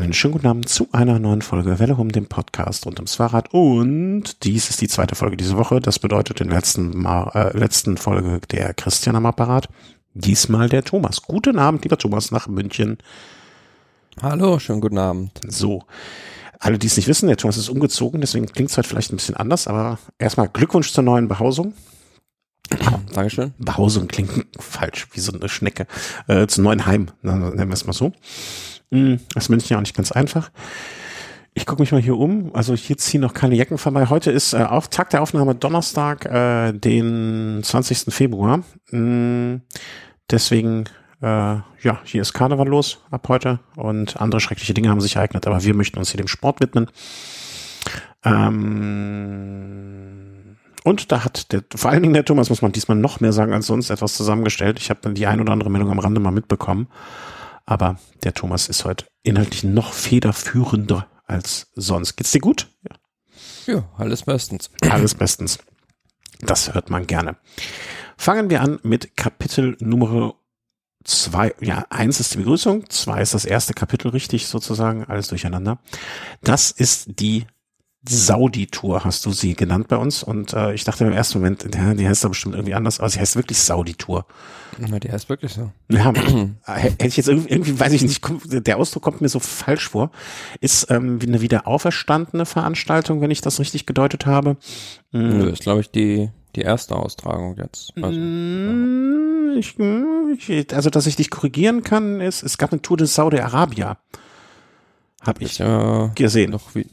Einen schönen guten Abend zu einer neuen Folge Welle um dem Podcast rund ums Fahrrad. Und dies ist die zweite Folge diese Woche. Das bedeutet in der letzten, Mal, äh, letzten Folge der Christian am Apparat. Diesmal der Thomas. Guten Abend, lieber Thomas, nach München. Hallo, schönen guten Abend. So. Alle, die es nicht wissen, der Thomas ist umgezogen, deswegen klingt es heute vielleicht ein bisschen anders, aber erstmal Glückwunsch zur neuen Behausung. Dankeschön. Behausung klingt falsch, wie so eine Schnecke. Äh, zum neuen Heim, nennen wir es mal so. Hm, das ist München ja auch nicht ganz einfach. Ich gucke mich mal hier um. Also hier ziehen noch keine Jacken vorbei. Heute ist äh, auch Tag der Aufnahme Donnerstag, äh, den 20. Februar. Mm, deswegen, äh, ja, hier ist Karneval los ab heute und andere schreckliche Dinge haben sich ereignet, aber wir möchten uns hier dem Sport widmen. Ähm, und da hat der, vor allen Dingen der Thomas, muss man diesmal noch mehr sagen als sonst, etwas zusammengestellt. Ich habe dann die ein oder andere Meldung am Rande mal mitbekommen. Aber der Thomas ist heute inhaltlich noch federführender als sonst. Geht's dir gut? Ja, ja alles bestens. Alles bestens. Das hört man gerne. Fangen wir an mit Kapitel Nummer zwei. Ja, eins ist die Begrüßung, zwei ist das erste Kapitel richtig sozusagen, alles durcheinander. Das ist die Saudi-Tour hast du sie genannt bei uns und äh, ich dachte im ersten Moment, ja, die heißt da bestimmt irgendwie anders, aber sie heißt wirklich Saudi-Tour. Na, die heißt wirklich so. Ja, hätte ich jetzt irgendwie, irgendwie, weiß ich nicht, der Ausdruck kommt mir so falsch vor. Ist ähm, eine wieder auferstandene Veranstaltung, wenn ich das richtig gedeutet habe. Mhm. Das ist, glaube ich, die, die erste Austragung jetzt. Also, mm, ich, ich, also, dass ich dich korrigieren kann, ist, es gab eine Tour des Saudi-Arabia. Hab ich ja gesehen. Noch wie,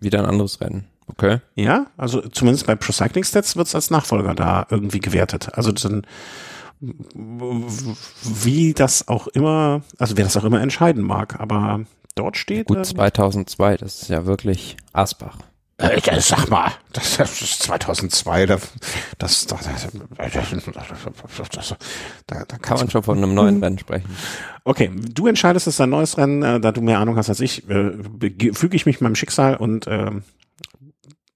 wieder ein anderes Rennen. Okay. Ja, also zumindest bei Pro Cycling Stats wird es als Nachfolger da irgendwie gewertet. Also dann, wie das auch immer, also wer das auch immer entscheiden mag, aber dort steht. Gut, 2002, das ist ja wirklich Asbach. Äh, sag mal, das, ist 2002, das, das, das, das da, da kann man schon von einem neuen Rennen sprechen. Okay, du entscheidest, es ist ein neues Rennen, äh, da du mehr Ahnung hast als ich, äh, füge ich mich meinem Schicksal und äh,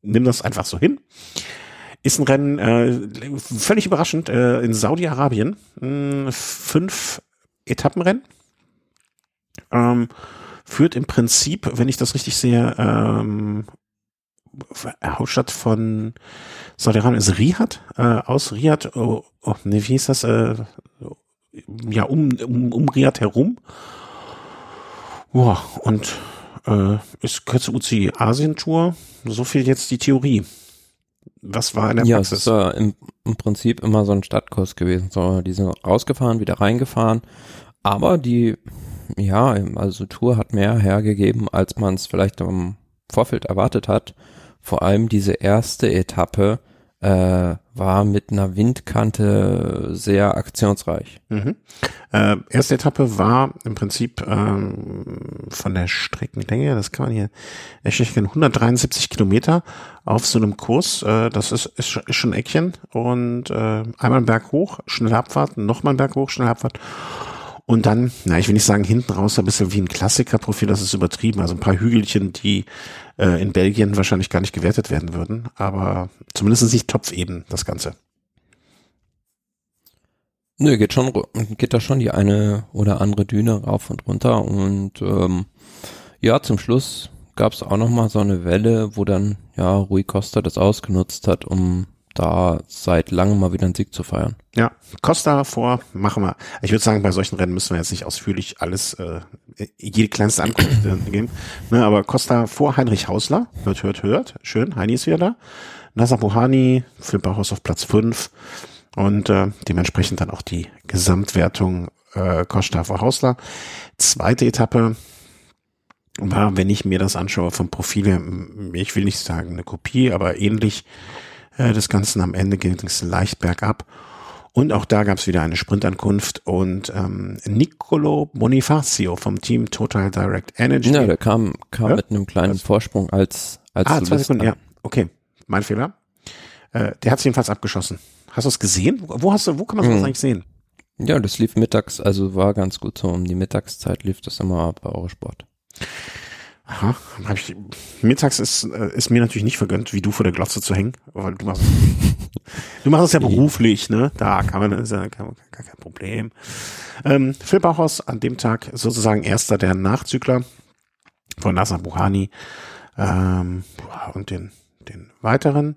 nimm das einfach so hin. Ist ein Rennen, äh, völlig überraschend, äh, in Saudi-Arabien, fünf Etappenrennen. Ähm, führt im Prinzip, wenn ich das richtig sehe, ähm, Hauptstadt von Saudi-Arabien ist Riyadh, äh, aus Riyadh, oh, oh, nee, wie hieß das, äh, ja, um, um, um Riyadh herum. Boah, und äh, ist kürze UCI Asien-Tour, so viel jetzt die Theorie. Was war in der ja, Praxis? es ist äh, im, im Prinzip immer so ein Stadtkurs gewesen. So, die sind rausgefahren, wieder reingefahren. Aber die, ja, also Tour hat mehr hergegeben, als man es vielleicht im Vorfeld erwartet hat vor allem diese erste Etappe äh, war mit einer Windkante sehr aktionsreich. Mhm. Äh, erste Etappe war im Prinzip ähm, von der Streckenlänge, das kann man hier erstellen, 173 Kilometer auf so einem Kurs. Äh, das ist, ist, ist schon ein Eckchen und äh, einmal einen Berg hoch, schnelle Abfahrt, nochmal einen Berg hoch, schnelle Abfahrt. Und dann, na, ich will nicht sagen hinten raus, ein bisschen wie ein Klassikerprofil, das ist übertrieben. Also ein paar Hügelchen, die äh, in Belgien wahrscheinlich gar nicht gewertet werden würden, aber zumindest nicht Topfeben, das Ganze. Nö, geht schon, geht da schon die eine oder andere Düne rauf und runter und ähm, ja, zum Schluss gab es auch noch mal so eine Welle, wo dann ja Rui Costa das ausgenutzt hat, um da seit langem mal wieder einen Sieg zu feiern. Ja, Costa vor, machen wir. Ich würde sagen, bei solchen Rennen müssen wir jetzt nicht ausführlich alles, äh, jede kleinste Ankunft äh, geben. Ne, aber Costa vor Heinrich Hausler, hört, hört, hört. Schön, Heini ist wieder da. Nasser Bohani, Philipp Bauhaus auf Platz 5 und äh, dementsprechend dann auch die Gesamtwertung äh, Costa vor Hausler. Zweite Etappe war, wenn ich mir das anschaue vom Profil, ich will nicht sagen eine Kopie, aber ähnlich äh, des Ganzen. Am Ende ging es leicht bergab. Und auch da gab es wieder eine Sprintankunft und ähm, Nicolo Bonifacio vom Team Total Direct Energy. Ja, der kam, kam ja? mit einem kleinen Was? Vorsprung als, als Ah, zwei Sekunden, ja. Okay, mein Fehler. Äh, der hat es jedenfalls abgeschossen. Hast du es gesehen? Wo hast du, wo kann man das mhm. eigentlich sehen? Ja, das lief mittags, also war ganz gut so. Um die Mittagszeit lief das immer bei Eurosport. Aha, hab ich, mittags ist, äh, ist mir natürlich nicht vergönnt, wie du vor der Glotze zu hängen, weil du machst, du machst es ja beruflich, ne? Da kann man, ist ja gar, kein Problem. Ähm, Phil Bauhaus an dem Tag sozusagen erster der Nachzügler. von Nasser Buhani ähm, und den, den weiteren.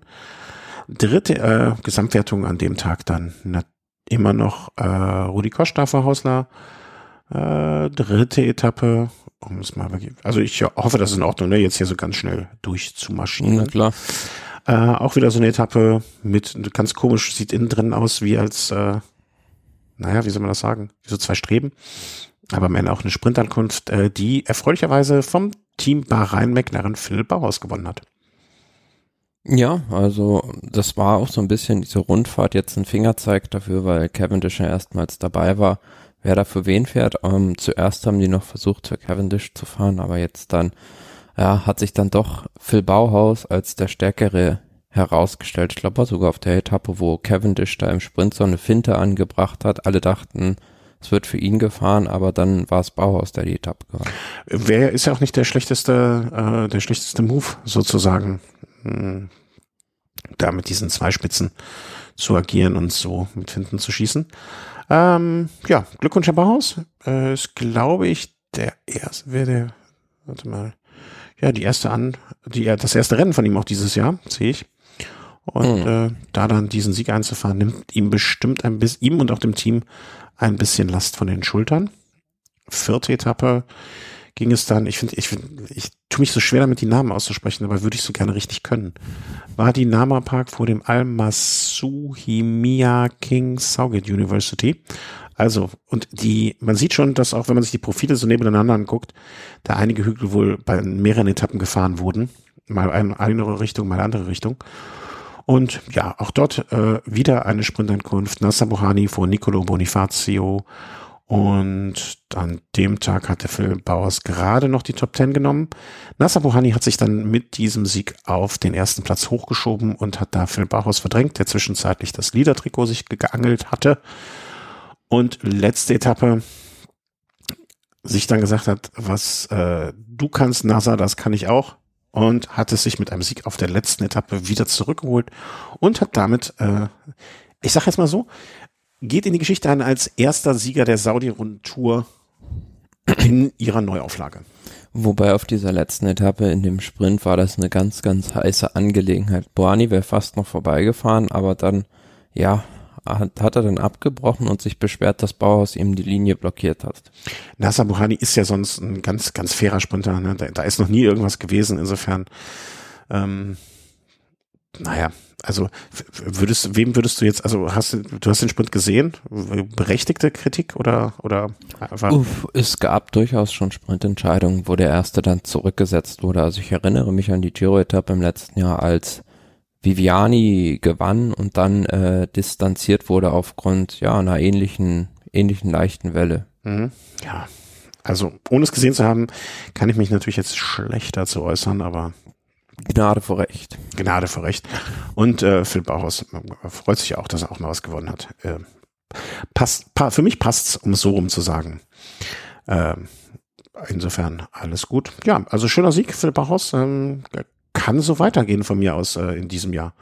Dritte äh, Gesamtwertung an dem Tag dann na, immer noch äh, Rudi vor Hausler. Äh, dritte Etappe, um es mal, also ich hoffe, das ist in Ordnung, ne? jetzt hier so ganz schnell durchzumarschieren. Na klar. Äh, auch wieder so eine Etappe mit, ganz komisch, sieht innen drin aus wie als, äh, naja, wie soll man das sagen, wie so zwei Streben. Aber am Ende auch eine Sprintankunft, äh, die erfreulicherweise vom Team Bahrain McLaren Phil Bauhaus gewonnen hat. Ja, also das war auch so ein bisschen diese Rundfahrt jetzt ein Fingerzeig dafür, weil Cavendish ja erstmals dabei war, wer da für wen fährt. Ähm, zuerst haben die noch versucht, für Cavendish zu fahren, aber jetzt dann, ja, hat sich dann doch Phil Bauhaus als der stärkere herausgestellt. Ich glaube, sogar auf der Etappe, wo Cavendish da im Sprint so eine Finte angebracht hat. Alle dachten, es wird für ihn gefahren, aber dann war es Bauhaus, der die Etappe gewann. Wer ist ja auch nicht der schlechteste, äh, der schlechteste Move sozusagen, hm, da mit diesen zwei Spitzen zu agieren und so mit Finden zu schießen. Ähm, ja, Glückwunsch, Herr Bauhaus. Äh, ist, glaube ich, der erste, wer der, warte mal, ja, die erste an, die, das erste Rennen von ihm auch dieses Jahr, sehe ich. Und mhm. äh, da dann diesen Sieg einzufahren, nimmt ihm bestimmt ein bisschen, ihm und auch dem Team ein bisschen Last von den Schultern. Vierte Etappe ging es dann, ich finde, ich, ich tue mich so schwer damit, die Namen auszusprechen, aber würde ich so gerne richtig können. War die Nama Park vor dem Al-Masuhimia King Saugate University. Also, und die, man sieht schon, dass auch wenn man sich die Profile so nebeneinander anguckt, da einige Hügel wohl bei mehreren Etappen gefahren wurden. Mal eine, eine Richtung, mal eine andere Richtung. Und ja, auch dort äh, wieder eine Sprintankunft. Nasser Bohani vor Nicolo Bonifazio. Und an dem Tag hatte Phil Bauers gerade noch die Top Ten genommen. Nasser Bohani hat sich dann mit diesem Sieg auf den ersten Platz hochgeschoben und hat da Phil Bauers verdrängt, der zwischenzeitlich das Liedertrikot sich geangelt hatte. Und letzte Etappe sich dann gesagt hat, was äh, du kannst, Nasser, das kann ich auch und hat es sich mit einem Sieg auf der letzten Etappe wieder zurückgeholt und hat damit, äh, ich sag jetzt mal so, geht in die Geschichte ein als erster Sieger der Saudi-Rundtour in ihrer Neuauflage. Wobei auf dieser letzten Etappe in dem Sprint war das eine ganz, ganz heiße Angelegenheit. Boani wäre fast noch vorbeigefahren, aber dann, ja, hat, hat er dann abgebrochen und sich beschwert, dass Bauhaus ihm die Linie blockiert hat. Nasser Buhani ist ja sonst ein ganz, ganz fairer Sprinter. Ne? Da, da ist noch nie irgendwas gewesen. Insofern, ähm, naja, also würdest, wem würdest du jetzt, also hast du, hast den Sprint gesehen? Berechtigte Kritik oder, oder? Uff, es gab durchaus schon Sprintentscheidungen, wo der erste dann zurückgesetzt wurde. Also ich erinnere mich an die Giro-Etappe im letzten Jahr, als Viviani gewann und dann äh, distanziert wurde aufgrund ja einer ähnlichen ähnlichen leichten Welle. Mhm. Ja, also ohne es gesehen zu haben, kann ich mich natürlich jetzt schlechter zu äußern, aber Gnade vor Recht. Gnade vor Recht. Und äh, Phil Bauhaus äh, freut sich auch, dass er auch mal was gewonnen hat. Äh, passt, pa für mich passt's, um es so rum zu sagen. Äh, insofern alles gut. Ja, also schöner Sieg, Phil Bauhaus. Ähm, kann so weitergehen von mir aus äh, in diesem Jahr.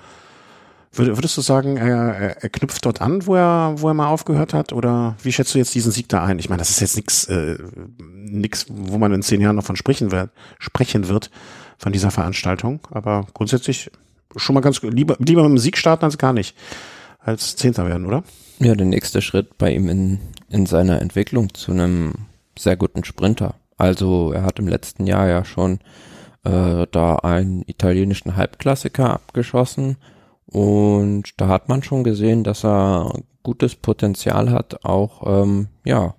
Würdest du sagen, er, er knüpft dort an, wo er, wo er mal aufgehört hat? Oder wie schätzt du jetzt diesen Sieg da ein? Ich meine, das ist jetzt nichts, äh, nix, wo man in zehn Jahren noch von sprechen wird, sprechen wird von dieser Veranstaltung. Aber grundsätzlich schon mal ganz lieber, lieber mit dem Sieg starten als gar nicht. Als Zehnter werden, oder? Ja, der nächste Schritt bei ihm in, in seiner Entwicklung zu einem sehr guten Sprinter. Also er hat im letzten Jahr ja schon äh, da einen italienischen Halbklassiker abgeschossen und da hat man schon gesehen, dass er gutes Potenzial hat, auch ähm, ja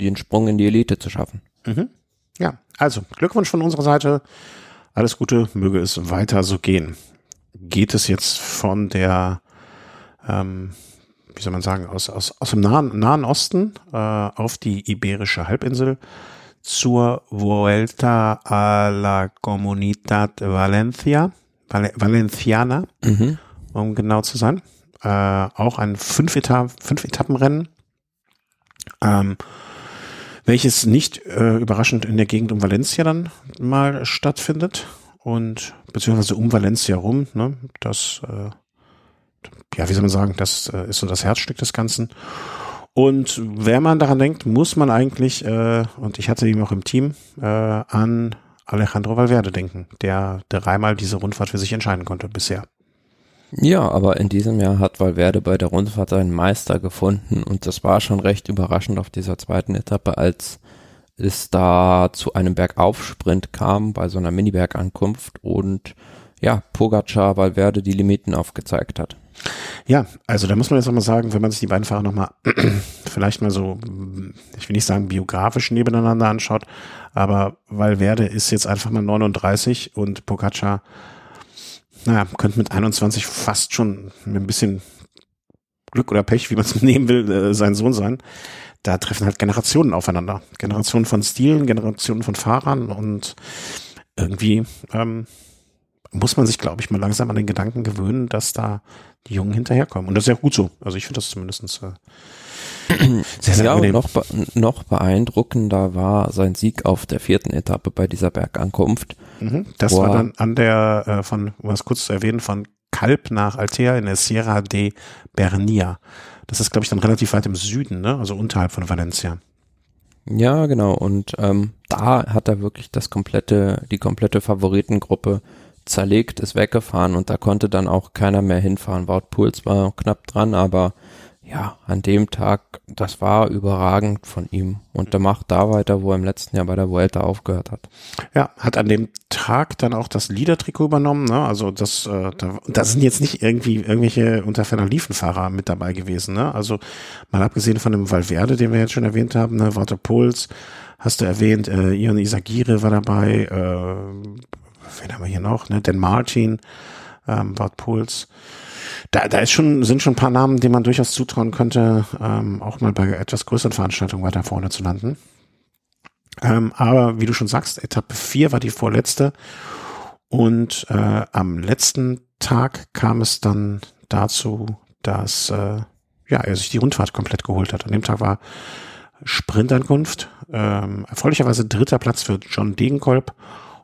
den Sprung in die Elite zu schaffen. Mhm. Ja, also Glückwunsch von unserer Seite. Alles Gute, möge es weiter so gehen. Geht es jetzt von der, ähm, wie soll man sagen, aus, aus, aus dem Nahen, Nahen Osten äh, auf die Iberische Halbinsel zur Vuelta a la Comunidad Valencia, Val Valenciana, mhm. Um genau zu sein. Äh, auch ein fünf, Eta fünf Etappenrennen, ähm, welches nicht äh, überraschend in der Gegend um Valencia dann mal stattfindet und beziehungsweise um Valencia rum. Ne? Das, äh, ja, wie soll man sagen, das äh, ist so das Herzstück des Ganzen. Und wenn man daran denkt, muss man eigentlich, äh, und ich hatte ihn auch im Team, äh, an Alejandro Valverde denken, der dreimal diese Rundfahrt für sich entscheiden konnte bisher. Ja, aber in diesem Jahr hat Valverde bei der Rundfahrt seinen Meister gefunden und das war schon recht überraschend auf dieser zweiten Etappe, als es da zu einem Bergaufsprint kam bei so einer Mini-Bergankunft und ja, Pogacar Valverde die Limiten aufgezeigt hat. Ja, also da muss man jetzt auch mal sagen, wenn man sich die beiden Fahrer nochmal vielleicht mal so, ich will nicht sagen biografisch nebeneinander anschaut, aber Valverde ist jetzt einfach mal 39 und Pogacar, naja, könnte mit 21 fast schon ein bisschen Glück oder Pech, wie man es nehmen will, äh, sein Sohn sein. Da treffen halt Generationen aufeinander. Generationen von Stilen, Generationen von Fahrern und irgendwie ähm, muss man sich, glaube ich, mal langsam an den Gedanken gewöhnen, dass da die Jungen hinterherkommen. Und das ist ja gut so. Also ich finde das zumindest äh, sehr, sehr ja, angenehm. Noch, noch beeindruckender war sein Sieg auf der vierten Etappe bei dieser Bergankunft. Mhm, das war dann an der, äh, von, um es kurz zu erwähnen, von Kalb nach Altea in der Sierra de Bernia. Das ist, glaube ich, dann relativ weit im Süden, ne? also unterhalb von Valencia. Ja, genau. Und ähm, da hat er wirklich das komplette, die komplette Favoritengruppe zerlegt, ist weggefahren und da konnte dann auch keiner mehr hinfahren. Wout Puls war knapp dran, aber ja, an dem Tag, das war überragend von ihm. Und er macht da weiter, wo er im letzten Jahr bei der Vuelta aufgehört hat. Ja, hat an dem Tag dann auch das Liedertrikot übernommen. Ne? Also das, äh, da, da sind jetzt nicht irgendwie irgendwelche Unterferner Liefenfahrer mit dabei gewesen. Ne? Also mal abgesehen von dem Valverde, den wir jetzt schon erwähnt haben, ne? Walter Puls, hast du erwähnt, äh, Ion Isagire war dabei, äh, wen haben wir hier noch, ne? Dan Martin, ähm, Bart Puls. Da, da ist schon, sind schon ein paar Namen, denen man durchaus zutrauen könnte, ähm, auch mal bei etwas größeren Veranstaltungen weiter vorne zu landen. Ähm, aber wie du schon sagst, Etappe 4 war die vorletzte. Und äh, am letzten Tag kam es dann dazu, dass äh, ja, er sich die Rundfahrt komplett geholt hat. An dem Tag war Sprintankunft. Ähm, erfreulicherweise dritter Platz für John Degenkolb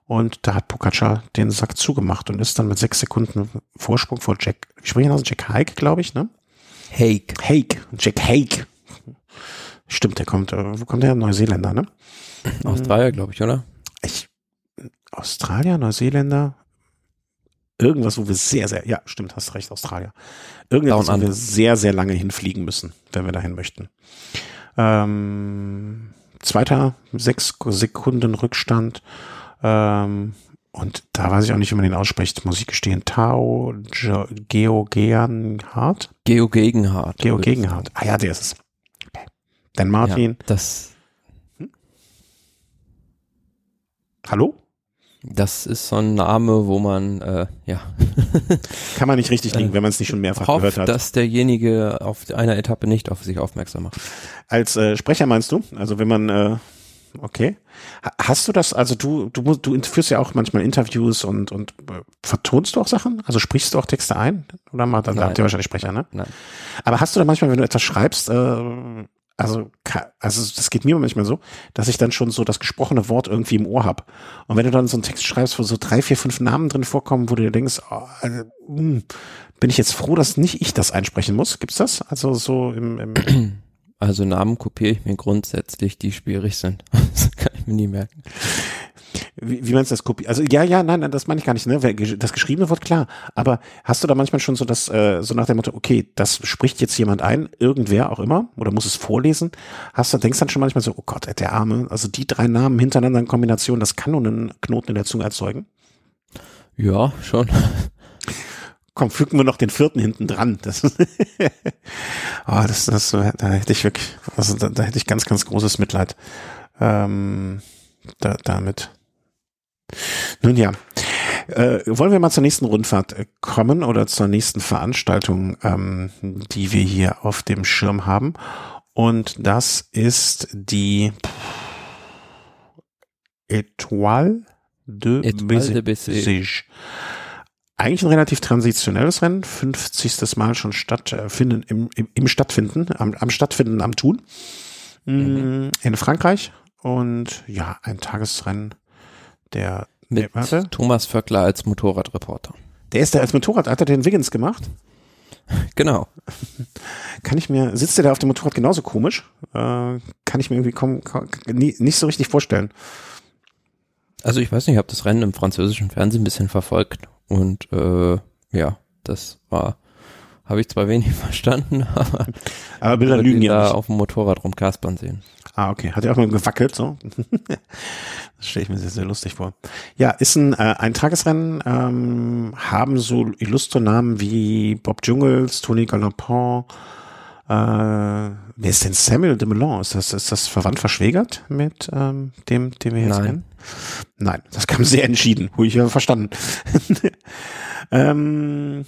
und da hat Pogacar den Sack zugemacht und ist dann mit sechs Sekunden Vorsprung vor Jack, wie spreche ich aus? Jack Haig, glaube ich, ne? Haig. Haig. Jack Haig. Stimmt, der kommt, äh, wo kommt der? Neuseeländer, ne? Australier, glaube ich, oder? Ich, Australier, Neuseeländer, irgendwas, wo wir sehr, sehr, ja, stimmt, hast recht, Australier. Irgendwas, wo wir sehr, sehr lange hinfliegen müssen, wenn wir dahin möchten. Ähm, zweiter, sechs Sekunden Rückstand ähm, und da weiß ich auch nicht, wie man den ausspricht. Muss ich gestehen. Tao Geo Gegenhardt? Geo Gegenhardt. Geo Gegenhardt. Ah ja, der ist es. Okay. Dann Martin. Ja, das. Hm? Hallo? Das ist so ein Name, wo man, äh, ja. Kann man nicht richtig liegen, wenn man es nicht schon mehrfach hofft, gehört hat. dass derjenige auf einer Etappe nicht auf sich aufmerksam macht. Als äh, Sprecher meinst du? Also wenn man äh, okay. Hast du das, also du, du, du führst ja auch manchmal Interviews und, und äh, vertonst du auch Sachen? Also sprichst du auch Texte ein? Oder mal, dann habt ihr wahrscheinlich Sprecher, ne? Nein. Aber hast du da manchmal, wenn du etwas schreibst, äh, also, also das geht mir manchmal so, dass ich dann schon so das gesprochene Wort irgendwie im Ohr hab. Und wenn du dann so einen Text schreibst, wo so drei, vier, fünf Namen drin vorkommen, wo du dir denkst, oh, also, mh, hm, bin ich jetzt froh, dass nicht ich das einsprechen muss? Gibt's das? Also so im, im Also Namen kopiere ich mir grundsätzlich, die schwierig sind. Das kann ich mir nie merken. Wie, wie meinst du das kopieren? Also ja, ja, nein, nein, das meine ich gar nicht. Ne? Das geschriebene Wort klar. Aber hast du da manchmal schon so das, äh, so nach dem Motto, okay, das spricht jetzt jemand ein, irgendwer auch immer, oder muss es vorlesen? Hast du, denkst dann schon manchmal so, oh Gott, der Arme, also die drei Namen hintereinander in Kombination, das kann nur einen Knoten in der Zunge erzeugen? Ja, schon komm, fügen wir noch den vierten hinten dran. Das, oh, das, das, da hätte ich wirklich, also da, da hätte ich ganz, ganz großes Mitleid ähm, da, damit. Nun ja, äh, wollen wir mal zur nächsten Rundfahrt äh, kommen oder zur nächsten Veranstaltung, ähm, die wir hier auf dem Schirm haben. Und das ist die Etoile de, de Bessèges eigentlich ein relativ transitionelles Rennen, 50. Mal schon stattfinden, äh, im, im, im Stattfinden, am, am Stattfinden, am Tun. Mhm. In Frankreich. Und ja, ein Tagesrennen der mit der, Thomas Vöckler als Motorradreporter. Der ist da als Motorrad, hat er den Wiggins gemacht? Genau. Kann ich mir, sitzt der da auf dem Motorrad genauso komisch? Äh, kann ich mir irgendwie komm, komm, nie, nicht so richtig vorstellen. Also ich weiß nicht, ich habe das Rennen im französischen Fernsehen ein bisschen verfolgt und äh, ja, das war, habe ich zwar wenig verstanden, aber, aber Bilder lügen ja nicht. auf dem Motorrad rumkaspern sehen. Ah, okay. Hat er auch mal gewackelt, so? das stelle ich mir sehr, sehr lustig vor. Ja, ist ein, äh, ein Tagesrennen, ähm, haben so illustre Namen wie Bob Jungels, Tony Galopin, äh, wer ist denn Samuel de Melon? Ist das, ist das verwandt verschwägert mit ähm, dem, dem wir jetzt Nein. kennen? Nein, das kam sehr entschieden, habe ich ja verstanden. ähm,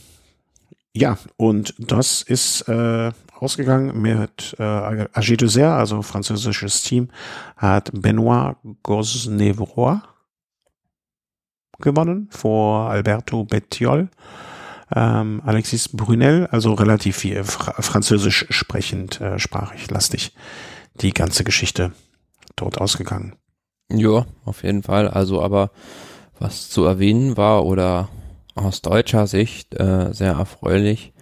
ja, und das ist äh, ausgegangen mit äh, AG Dessert, also französisches Team, hat Benoit Gosnevroy gewonnen vor Alberto Bettiol, ähm, Alexis Brunel, also relativ viel Fra französisch sprechend, äh, sprachig lastig die ganze Geschichte dort ausgegangen. Ja, auf jeden Fall. Also aber was zu erwähnen war oder aus deutscher Sicht äh, sehr erfreulich,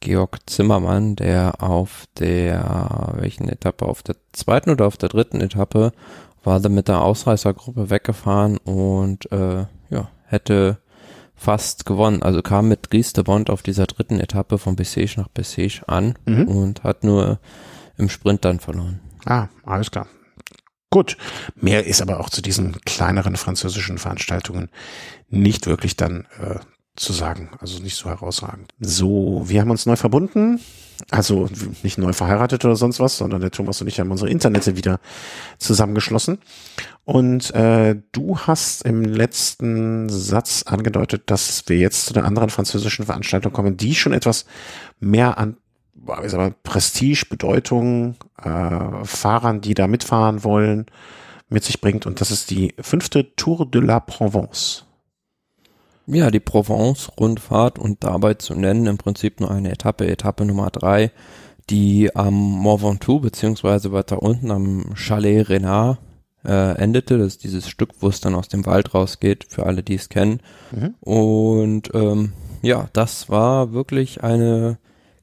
Georg Zimmermann, der auf der, welchen Etappe, auf der zweiten oder auf der dritten Etappe war er mit der Ausreißergruppe weggefahren und äh, ja, hätte fast gewonnen. Also kam mit Dries de Bond auf dieser dritten Etappe von Bessèges nach Bessèges an Mhm. und hat nur im Sprint dann verloren. Ah, alles klar. Gut. Mehr ist aber auch zu diesen kleineren französischen Veranstaltungen nicht wirklich dann äh, zu sagen. Also nicht so herausragend. So, wir haben uns neu verbunden. Also nicht neu verheiratet oder sonst was, sondern der Thomas und ich haben unsere Internete wieder zusammengeschlossen. Und äh, du hast im letzten Satz angedeutet, dass wir jetzt zu der anderen französischen Veranstaltung kommen, die schon etwas mehr an wie sag mal, Prestige, Bedeutung, äh, Fahrern, die da mitfahren wollen, mit sich bringt. Und das ist die fünfte Tour de la Provence. Ja, die Provence-Rundfahrt und dabei zu nennen im Prinzip nur eine Etappe, Etappe Nummer drei, die am Mont Ventoux beziehungsweise weiter unten am Chalet Renard äh, endete. Das ist dieses Stück, wo es dann aus dem Wald rausgeht, für alle, die es kennen. Mhm. Und ähm, ja, das war wirklich eine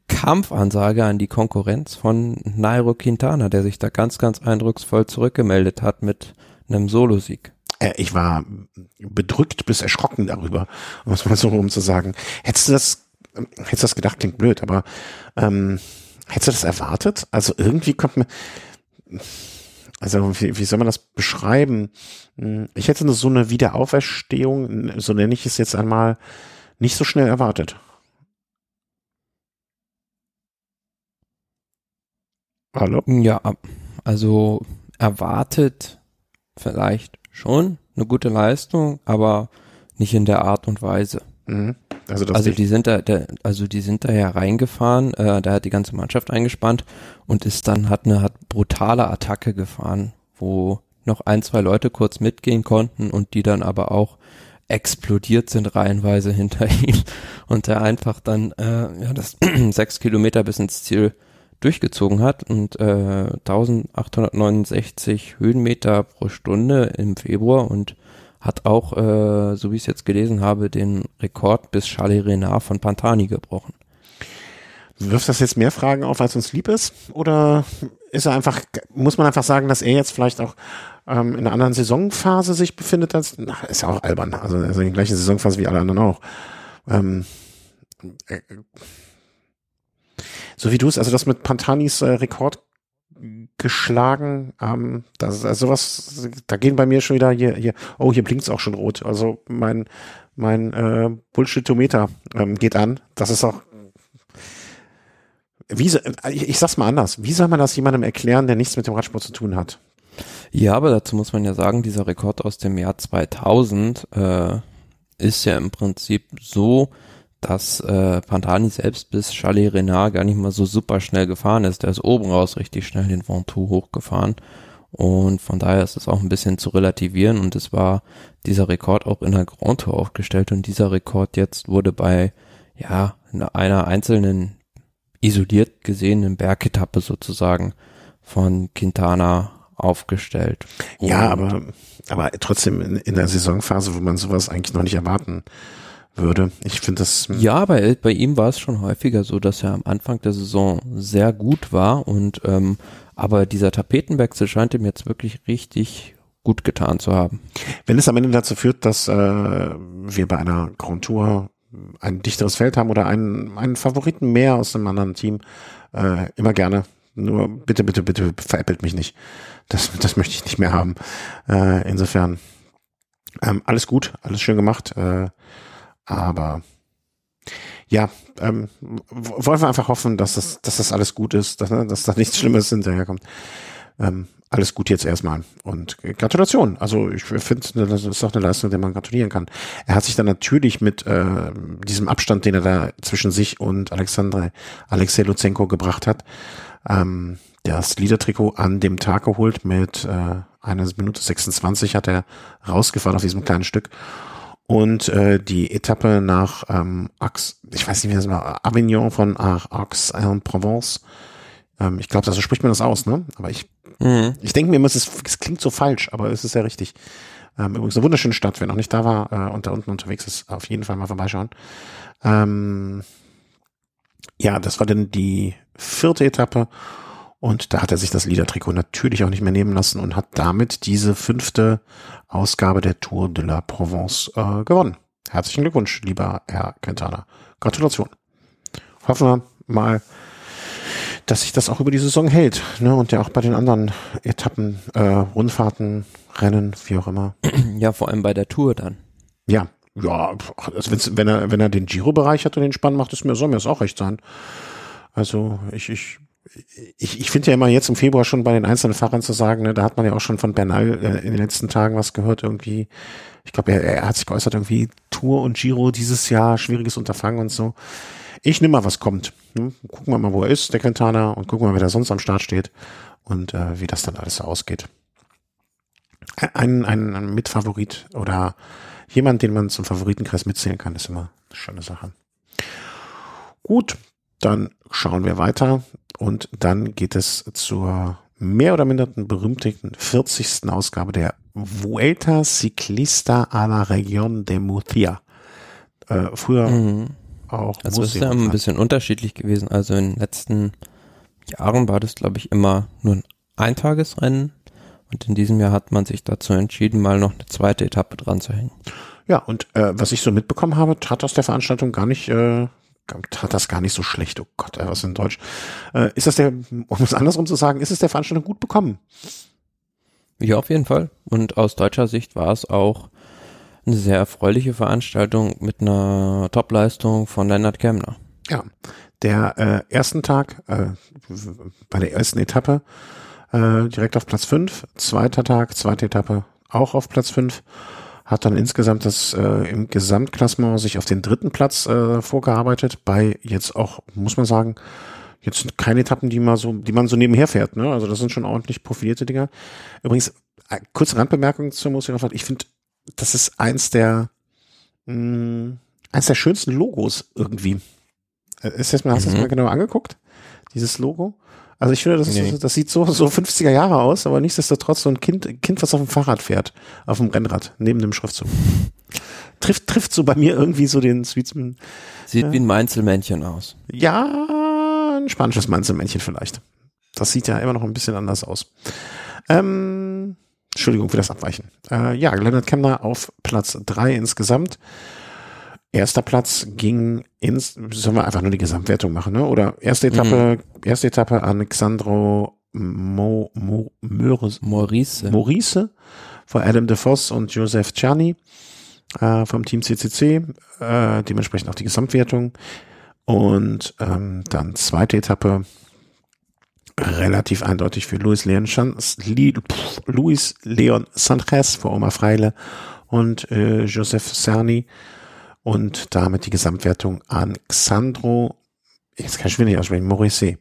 Kampfansage an die Konkurrenz von Nairo Quintana, der sich da ganz, ganz eindrucksvoll zurückgemeldet hat mit einem Solosieg. Äh, ich war bedrückt bis erschrocken darüber, um es mal so rum zu sagen. Hättest du das, hättest du das gedacht, klingt blöd, aber ähm, hättest du das erwartet? Also irgendwie kommt mir, also wie, wie soll man das beschreiben? Hm, Ich hätte so eine Wiederauferstehung, so nenne ich es jetzt einmal, nicht so schnell erwartet. Hallo? Ja, also erwartet vielleicht schon eine gute Leistung, aber nicht in der Art und Weise. Mhm. Also Also die sind da, der, also die sind da ja reingefahren, äh, da hat die ganze Mannschaft eingespannt und ist dann hat eine hat brutale Attacke gefahren, wo noch ein, zwei Leute kurz mitgehen konnten und die dann aber auch explodiert sind reihenweise hinter ihm und der einfach dann äh, ja das sechs Kilometer bis ins Ziel durchgezogen hat und äh, 1869 Höhenmeter pro Stunde im Februar und hat auch, äh, so wie ich es jetzt gelesen habe, den Rekord bis Charles Renard von Pantani gebrochen. Wirft das jetzt mehr Fragen auf, als uns lieb ist? Oder ist er einfach, muss man einfach sagen, dass er jetzt vielleicht auch ähm, in einer anderen Saisonphase sich befindet? Als, na, ist ja auch albern. Also ist in der gleichen Saisonphase wie alle anderen auch. Ähm, äh, so wie du es, also das mit Pantanis äh, Rekord geschlagen, ähm, das, also sowas, da gehen bei mir schon wieder hier, hier, oh, hier blinkt's auch schon rot. Also mein, mein äh, Bullshitometer ähm, geht an. Das ist auch wie, so- ich, ich sag's mal anders. Wie soll man das jemandem erklären, der nichts mit dem Radsport zu tun hat? Ja, aber dazu muss man ja sagen, dieser Rekord aus dem Jahr 2000 äh, ist ja im Prinzip so, dass äh, Pantani selbst bis Charles Renard gar nicht mal so super schnell gefahren ist. Der ist oben raus richtig schnell den Ventoux hochgefahren. Und von daher ist es auch ein bisschen zu relativieren und es war dieser Rekord auch in der Grand Tour aufgestellt und dieser Rekord jetzt wurde bei ja einer einzelnen isoliert gesehenen Bergetappe sozusagen von Quintana aufgestellt. Ja, Und- aber, aber trotzdem in, in der Saisonphase, wo man sowas eigentlich noch nicht erwarten würde. Ich finde das, Ja, bei, bei ihm war es schon häufiger so, dass er am Anfang der Saison sehr gut war und ähm, aber dieser Tapetenwechsel scheint ihm jetzt wirklich richtig gut getan zu haben. Wenn es am Ende dazu führt, dass äh, wir bei einer Grand Tour ein dichteres Feld haben oder einen, einen Favoriten mehr aus einem anderen Team, äh, immer gerne. Nur bitte, bitte, bitte veräppelt mich nicht. Das, das möchte ich nicht mehr haben. Äh, insofern ähm, alles gut, alles schön gemacht. Äh, aber ja, ähm, wollen wir einfach hoffen, dass das, dass das alles gut ist, dass, ne, dass da nichts Schlimmes hinterherkommt. Ähm, alles gut jetzt erstmal. Und Gratulation. Also ich finde, das ist auch eine Leistung, der man gratulieren kann. Er hat sich dann natürlich mit äh, diesem Abstand, den er da zwischen sich und Alexandre, Alexei Luzenko gebracht hat, ähm, das Liedertrikot an dem Tag geholt mit äh, einer Minute 26 hat er rausgefahren auf diesem kleinen Stück. Und äh, die Etappe nach ähm, Aix, ich weiß nicht, wie das war, Avignon von Aix-en-Provence. Ähm, ich glaube, so spricht man das aus, ne? Aber ich Mhm. Ich denke mir immer, es, ist, es klingt so falsch, aber es ist ja richtig. Ähm, übrigens eine wunderschöne Stadt. Wer noch nicht da war äh, und da unten unterwegs ist, auf jeden Fall mal vorbeischauen. Ähm, ja, das war dann die vierte Etappe und da hat er sich das Liedertrikot natürlich auch nicht mehr nehmen lassen und hat damit diese fünfte Ausgabe der Tour de la Provence äh, gewonnen. Herzlichen Glückwunsch, lieber Herr Quintana. Gratulation. Hoffen wir mal, dass sich das auch über die Saison hält. Ne? Und ja auch bei den anderen Etappen, äh, Rundfahrten, Rennen, wie auch immer. Ja, vor allem bei der Tour dann. Ja, ja, also wenn er, wenn er den Giro-Bereich hat und den Spannend macht, ist mir, soll mir das auch recht sein. Also ich, ich, ich, ich finde ja immer jetzt im Februar schon bei den einzelnen Fahrern zu sagen, ne, da hat man ja auch schon von Bernal äh, in den letzten Tagen was gehört, irgendwie. Ich glaube, er, er hat sich geäußert, irgendwie Tour und Giro dieses Jahr, schwieriges Unterfangen und so. Ich nehme mal, was kommt. Hm? Gucken wir mal, wo er ist, der Quintana, und gucken wir mal, wer da sonst am Start steht und äh, wie das dann alles so ausgeht. Ein, ein, ein Mitfavorit oder jemand, den man zum Favoritenkreis mitzählen kann, ist immer eine schöne Sache. Gut, dann schauen wir weiter und dann geht es zur mehr oder minder berühmten 40. Ausgabe der Vuelta Ciclista a la Región de Murcia. Äh, früher mhm auch. Also es ist ja ein bisschen unterschiedlich gewesen. Also in den letzten Jahren war das, glaube ich, immer nur ein Eintagesrennen. Und in diesem Jahr hat man sich dazu entschieden, mal noch eine zweite Etappe dran zu hängen. Ja, und äh, was ich so mitbekommen habe, tat aus der Veranstaltung gar nicht, äh, tat das gar nicht so schlecht. Oh Gott, was in Deutsch. Äh, ist das der, um es andersrum zu sagen, ist es der Veranstaltung gut bekommen? Ja, auf jeden Fall. Und aus deutscher Sicht war es auch eine sehr erfreuliche Veranstaltung mit einer Topleistung von Leonard Kemner. Ja, der äh, ersten Tag, äh, bei der ersten Etappe, äh, direkt auf Platz 5, zweiter Tag, zweite Etappe auch auf Platz 5, hat dann insgesamt das äh, im Gesamtklassement sich auf den dritten Platz äh, vorgearbeitet, bei jetzt auch, muss man sagen, jetzt sind keine Etappen, die man so, die man so nebenher fährt, ne? Also das sind schon ordentlich profilierte Dinger. Übrigens, äh, kurze Randbemerkung zu Musikafahrt, ich finde das ist eins der, mh, mm, eins der schönsten Logos irgendwie. Äh, ist das mal, hast du mhm. das mal genau angeguckt? Dieses Logo? Also ich finde, das, nee. das sieht so, so 50er Jahre aus, aber nichtsdestotrotz so ein Kind, Kind, was auf dem Fahrrad fährt, auf dem Rennrad, neben dem Schriftzug. trifft, trifft so bei mir irgendwie so den Sweetsman. Sieht ja. wie ein Mainzelmännchen aus. Ja, ein spanisches Mainzelmännchen vielleicht. Das sieht ja immer noch ein bisschen anders aus. Ähm, Entschuldigung für das Abweichen. Äh, ja, Leonard Kemner auf Platz drei insgesamt. Erster Platz ging ins, sollen wir einfach nur die Gesamtwertung machen, ne? Oder erste Etappe, mhm. erste Etappe Alexandro Mo, Mo, Möres, Maurice. Maurice vor Adam DeVos und Joseph Czerny äh, vom Team CCC, äh, dementsprechend auch die Gesamtwertung. Und ähm, dann zweite Etappe relativ eindeutig für Luis Leon, Luis Leon Sanchez vor Oma Freile und äh, Joseph Cerny und damit die Gesamtwertung an Xandro, jetzt kann ich wieder nicht aussprechen, Maurice.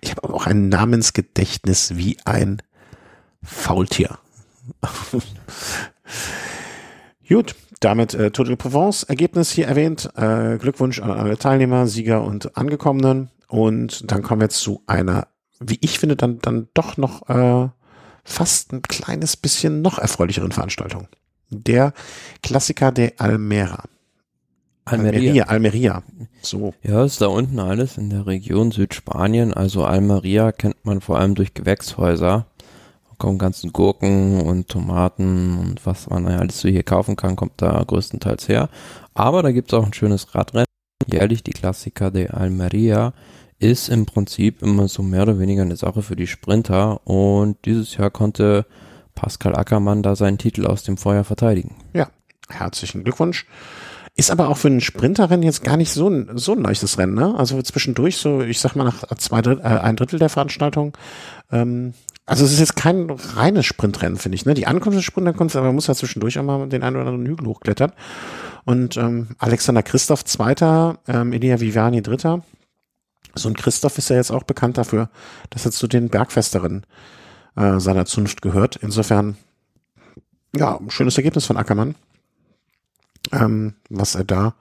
Ich habe auch ein Namensgedächtnis wie ein Faultier. Gut, damit äh, Total Provence Ergebnis hier erwähnt. Äh, Glückwunsch an alle Teilnehmer, Sieger und Angekommenen. Und dann kommen wir jetzt zu einer, wie ich finde, dann, dann doch noch äh, fast ein kleines bisschen noch erfreulicheren Veranstaltung. Der Klassiker der Almera. Almeria. Almeria, so. Ja, ist da unten alles in der Region Südspanien. Also Almeria kennt man vor allem durch Gewächshäuser. kommen ganzen Gurken und Tomaten und was man alles so hier kaufen kann, kommt da größtenteils her. Aber da gibt es auch ein schönes Radrennen. Jährlich die Klassiker de Almeria ist im Prinzip immer so mehr oder weniger eine Sache für die Sprinter und dieses Jahr konnte Pascal Ackermann da seinen Titel aus dem Feuer verteidigen. Ja, herzlichen Glückwunsch. Ist aber auch für einen Sprinterrennen jetzt gar nicht so ein, so ein leichtes Rennen, ne? Also zwischendurch so, ich sag mal nach zwei äh, ein Drittel der Veranstaltung. Ähm, also es ist jetzt kein reines Sprintrennen, finde ich, ne? Die Ankunft ist Sprintankunft, aber man muss ja zwischendurch auch mal den einen oder anderen Hügel hochklettern. Und ähm, Alexander Christoph Zweiter, ähm, Elia Viviani Dritter. So ein Christoph ist ja jetzt auch bekannt dafür, dass er zu den Bergfesteren äh, seiner Zunft gehört. Insofern, ja, schönes Ergebnis von Ackermann, ähm, was er da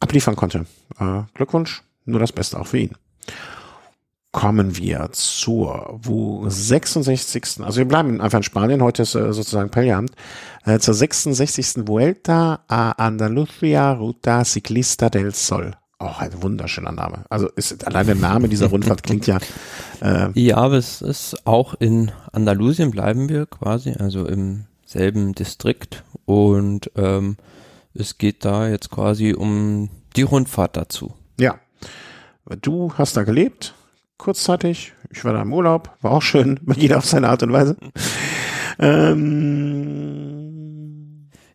abliefern konnte. Äh, Glückwunsch, nur das Beste auch für ihn. Kommen wir zur wo 66. Also wir bleiben einfach in Spanien. Heute ist äh, sozusagen Pellabend. Äh, zur 66. Vuelta a Andalucía Ruta Ciclista del Sol. Auch ein wunderschöner Name. Also ist allein der Name dieser Rundfahrt klingt ja. Äh, ja, aber es ist auch in Andalusien bleiben wir quasi, also im selben Distrikt und ähm, es geht da jetzt quasi um die Rundfahrt dazu. Ja. Du hast da gelebt, kurzzeitig. Ich war da im Urlaub, war auch schön, jeder auf seine Art und Weise. Ähm,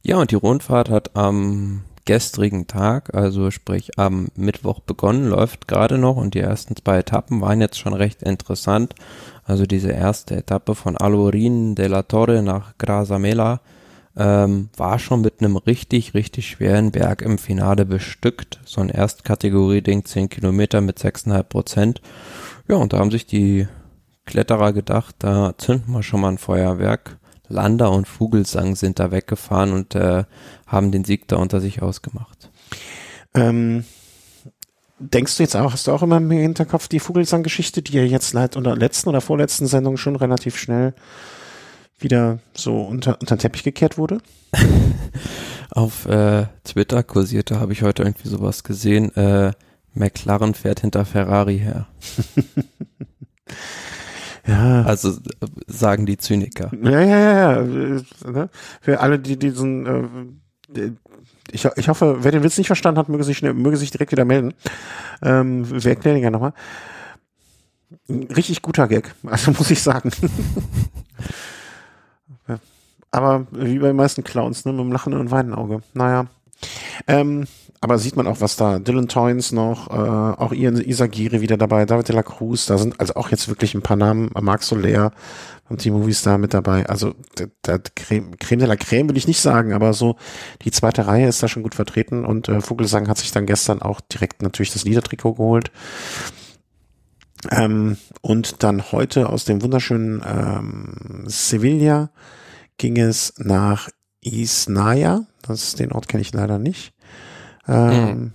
ja, und die Rundfahrt hat am gestrigen Tag, also sprich am Mittwoch begonnen, läuft gerade noch und die ersten zwei Etappen waren jetzt schon recht interessant. Also diese erste Etappe von Alorin de la Torre nach Grasamela ähm, war schon mit einem richtig, richtig schweren Berg im Finale bestückt. So ein Erstkategorie-Ding, 10 Kilometer mit 6,5 Prozent. Ja, und da haben sich die Kletterer gedacht, da zünden wir schon mal ein Feuerwerk. Lander und Vogelsang sind da weggefahren und äh, haben den Sieg da unter sich ausgemacht. Ähm, denkst du jetzt auch, hast du auch immer im Hinterkopf die Vogelsang-Geschichte, die ja jetzt leid unter letzten oder vorletzten Sendung schon relativ schnell wieder so unter, unter den Teppich gekehrt wurde? Auf äh, Twitter kursierte, habe ich heute irgendwie sowas gesehen, äh, McLaren fährt hinter Ferrari her. Ja. Also sagen die Zyniker. Ja, ja, ja. ja. Ne? Für alle, die diesen, äh, ich, ich hoffe, wer den Witz nicht verstanden hat, möge sich, möge sich direkt wieder melden. Ähm, wir erklären ihn ja nochmal. Richtig guter Gag, also muss ich sagen. Aber wie bei den meisten Clowns, ne, mit dem lachenden und weinenden Auge. Naja. Ähm, aber sieht man auch, was da, Dylan Toynes noch, äh, auch Ian Isagiri wieder dabei, David de la Cruz, da sind also auch jetzt wirklich ein paar Namen, Marc Soler vom Team Movies da mit dabei. Also da, Creme, Creme de la Creme will ich nicht sagen, aber so die zweite Reihe ist da schon gut vertreten und äh, Vogelsang hat sich dann gestern auch direkt natürlich das Liedertrikot geholt. Ähm, und dann heute aus dem wunderschönen ähm, Sevilla ging es nach Isnaya. Das den Ort kenne ich leider nicht. Ähm, mhm.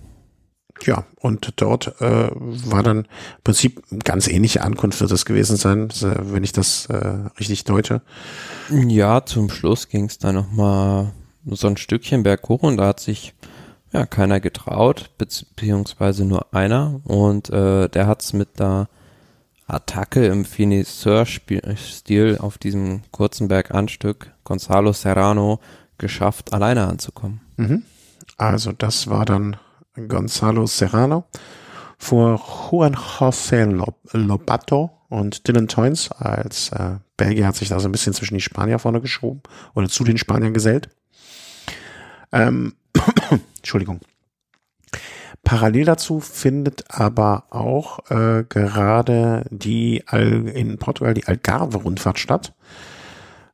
Ja, und dort äh, war dann im Prinzip ganz ähnliche Ankunft wird es gewesen sein, wenn ich das äh, richtig deute. Ja, zum Schluss ging es dann nochmal so ein Stückchen berghoch und da hat sich ja keiner getraut, beziehungsweise nur einer und äh, der hat es mit der Attacke im Finisseur-Stil auf diesem kurzen Berganstück Gonzalo Serrano geschafft, alleine anzukommen. Mhm. Also das war dann Gonzalo Serrano vor Juan José Lobato und Dylan Toynes als äh, Belgier hat sich da so ein bisschen zwischen die Spanier vorne geschoben oder zu den Spaniern gesellt. Ähm, Entschuldigung. Parallel dazu findet aber auch äh, gerade die Al in Portugal die Algarve-Rundfahrt statt.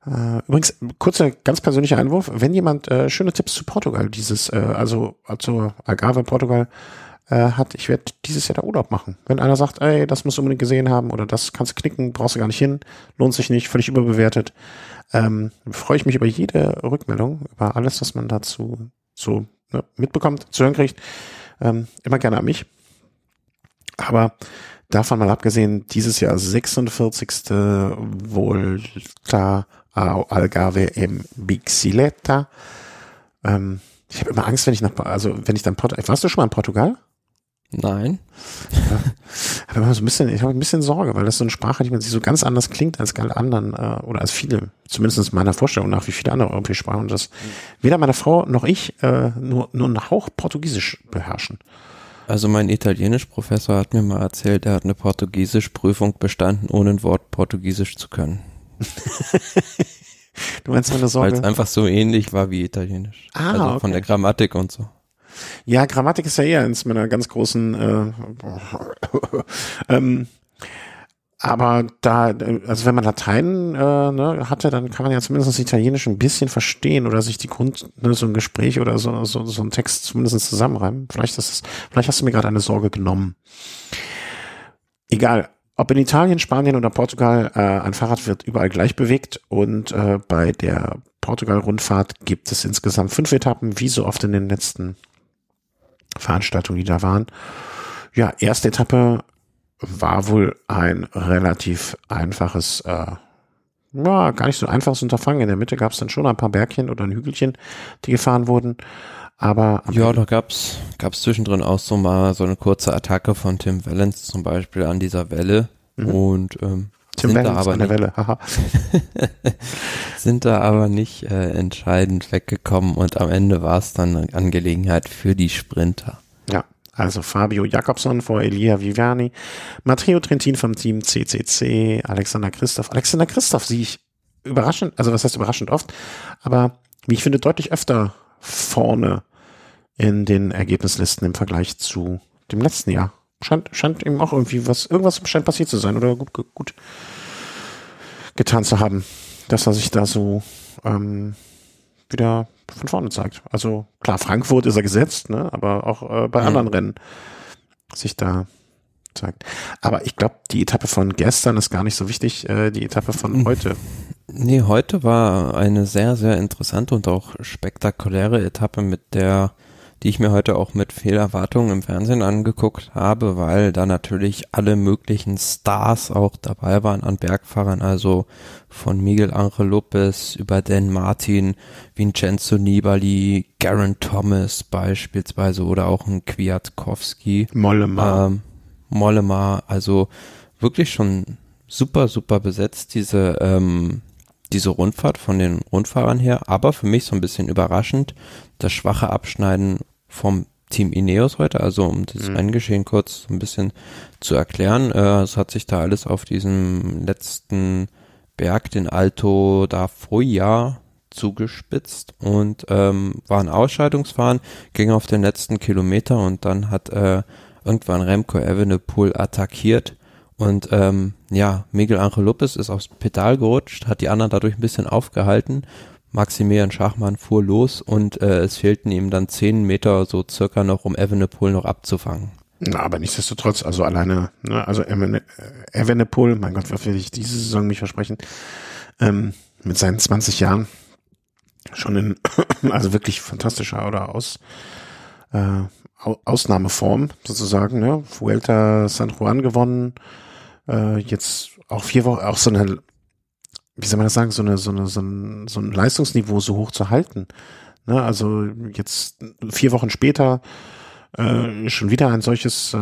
Äh, übrigens, kurzer, ganz persönlicher Einwurf. Wenn jemand äh, schöne Tipps zu Portugal, dieses, äh, also zur Algarve Portugal, äh, hat, ich werde dieses Jahr da Urlaub machen. Wenn einer sagt, ey, das musst du unbedingt gesehen haben oder das kannst du knicken, brauchst du gar nicht hin, lohnt sich nicht, völlig überbewertet, ähm, freue ich mich über jede Rückmeldung, über alles, was man dazu so ne, mitbekommt, zu hören kriegt. Ähm, immer gerne an mich. Aber davon mal abgesehen, dieses Jahr 46. Volta Algarve im Bixileta. Ähm, ich habe immer Angst, wenn ich nach, also wenn ich dann Portugal, warst du schon mal in Portugal? Nein. Aber immer so ein bisschen, ich habe ein bisschen Sorge, weil das so eine Sprache, die man sich so ganz anders klingt als alle anderen äh, oder als viele, zumindest in meiner Vorstellung nach, wie viele andere europäische Sprachen. Und das weder meine Frau noch ich äh, nur, nur einen Hauch Portugiesisch beherrschen. Also mein Italienisch-Professor hat mir mal erzählt, er hat eine Portugiesisch-Prüfung bestanden, ohne ein Wort Portugiesisch zu können. Du meinst meine Sorge? Weil es einfach so ähnlich war wie Italienisch. Ah, also okay. von der Grammatik und so. Ja, Grammatik ist ja eher eins meiner ganz großen äh, ähm, aber da, also wenn man Latein äh, ne, hatte, dann kann man ja zumindest Italienisch ein bisschen verstehen oder sich die Grund, ne, so ein Gespräch oder so, so, so ein Text zumindest zusammenreimen. Vielleicht ist es, vielleicht hast du mir gerade eine Sorge genommen. Egal. Ob in Italien, Spanien oder Portugal, äh, ein Fahrrad wird überall gleich bewegt und äh, bei der Portugal-Rundfahrt gibt es insgesamt fünf Etappen, wie so oft in den letzten Veranstaltungen, die da waren. Ja, erste Etappe war wohl ein relativ einfaches, äh, ja, gar nicht so einfaches Unterfangen. In der Mitte gab es dann schon ein paar Bergchen oder ein Hügelchen, die gefahren wurden. Aber ja, da gab's gab's zwischendrin auch so mal so eine kurze Attacke von Tim Valens zum Beispiel an dieser Welle mhm. und ähm, Tim sind da aber an der nicht, Welle, haha. sind da aber nicht äh, entscheidend weggekommen und am Ende war es dann eine Angelegenheit für die Sprinter. Ja, also Fabio Jakobsson vor Elia Viviani, Matteo Trentin vom Team CCC, Alexander Christoph. Alexander Christoph sehe ich überraschend, also was heißt überraschend oft, aber wie ich finde, deutlich öfter vorne in den Ergebnislisten im Vergleich zu dem letzten Jahr. Scheint, scheint ihm auch irgendwie was, irgendwas scheint passiert zu sein oder gut, gut, getan zu haben, dass er sich da so ähm, wieder von vorne zeigt. Also klar, Frankfurt ist er gesetzt, ne? aber auch äh, bei Mhm. anderen Rennen sich da zeigt. Aber ich glaube, die Etappe von gestern ist gar nicht so wichtig, äh, die Etappe von Mhm. heute. Nee, heute war eine sehr, sehr interessante und auch spektakuläre Etappe, mit der, die ich mir heute auch mit viel im Fernsehen angeguckt habe, weil da natürlich alle möglichen Stars auch dabei waren an Bergfahrern, also von Miguel Angel Lopez über Dan Martin, Vincenzo Nibali, Garen Thomas beispielsweise oder auch ein Kwiatkowski. Mollema. Ähm, Mollema, also wirklich schon super, super besetzt, diese, ähm, diese Rundfahrt von den Rundfahrern her, aber für mich so ein bisschen überraschend, das schwache Abschneiden vom Team Ineos heute, also um das Mhm. Renngeschehen kurz so ein bisschen zu erklären, äh, es hat sich da alles auf diesem letzten Berg, den Alto da Foia, zugespitzt und ähm, war ein Ausscheidungsfahren, ging auf den letzten Kilometer und dann hat äh, irgendwann Remco Evenepoel attackiert und ähm, ja, Miguel Angel Lopez ist aufs Pedal gerutscht, hat die anderen dadurch ein bisschen aufgehalten. Maximilian Schachmann fuhr los und äh, es fehlten ihm dann zehn Meter so circa noch, um Evenepoel noch abzufangen. Na, aber nichtsdestotrotz, also alleine, ne, also Evene- Evenepoel, mein Gott, was will ich diese Saison mich versprechen, ähm, mit seinen 20 Jahren schon in, also wirklich fantastischer oder aus, äh, Au- Ausnahmeform sozusagen, ne, Vuelta San Juan gewonnen, äh, jetzt auch vier Wochen, auch so eine, wie soll man das sagen, so eine, so eine, so ein, so ein Leistungsniveau so hoch zu halten, ne, also jetzt vier Wochen später, äh, schon wieder ein solches äh,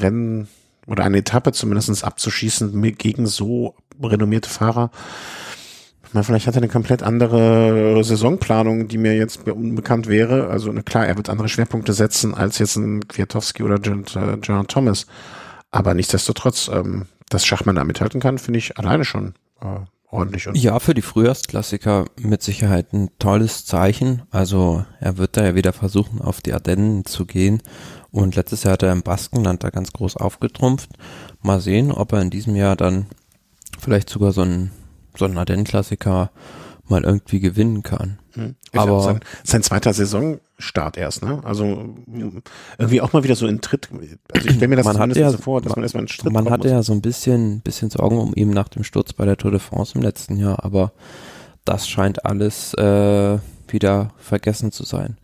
Rennen oder eine Etappe zumindest abzuschießen gegen so renommierte Fahrer. Na, vielleicht hat er eine komplett andere Saisonplanung, die mir jetzt be- unbekannt wäre. Also klar, er wird andere Schwerpunkte setzen als jetzt ein Kwiatowski oder John, äh, Thomas. Aber nichtsdestotrotz, ähm, dass Schachmann da mithalten kann, finde ich alleine schon äh, ordentlich. Und Ja, für die Frühjahrsklassiker mit Sicherheit ein tolles Zeichen. Also er wird da ja wieder versuchen, auf die Ardennen zu gehen. Und letztes Jahr hat er im Baskenland da ganz groß aufgetrumpft. Mal sehen, ob er in diesem Jahr dann vielleicht sogar so einen, so einen Ardennen-Klassiker mal irgendwie gewinnen kann. Hm. Ja Aber- sein, sein zweiter Saisonstart erst, ne? Also irgendwie auch mal wieder so in Tritt. Also ich stelle mir das Man hat zumindest ja- so vor, dass man erstmal in Schritt Man hatte ja so ein bisschen, bisschen Sorgen um ihn nach dem Sturz bei der Tour de France im letzten Jahr, aber das scheint alles äh, wieder vergessen zu sein.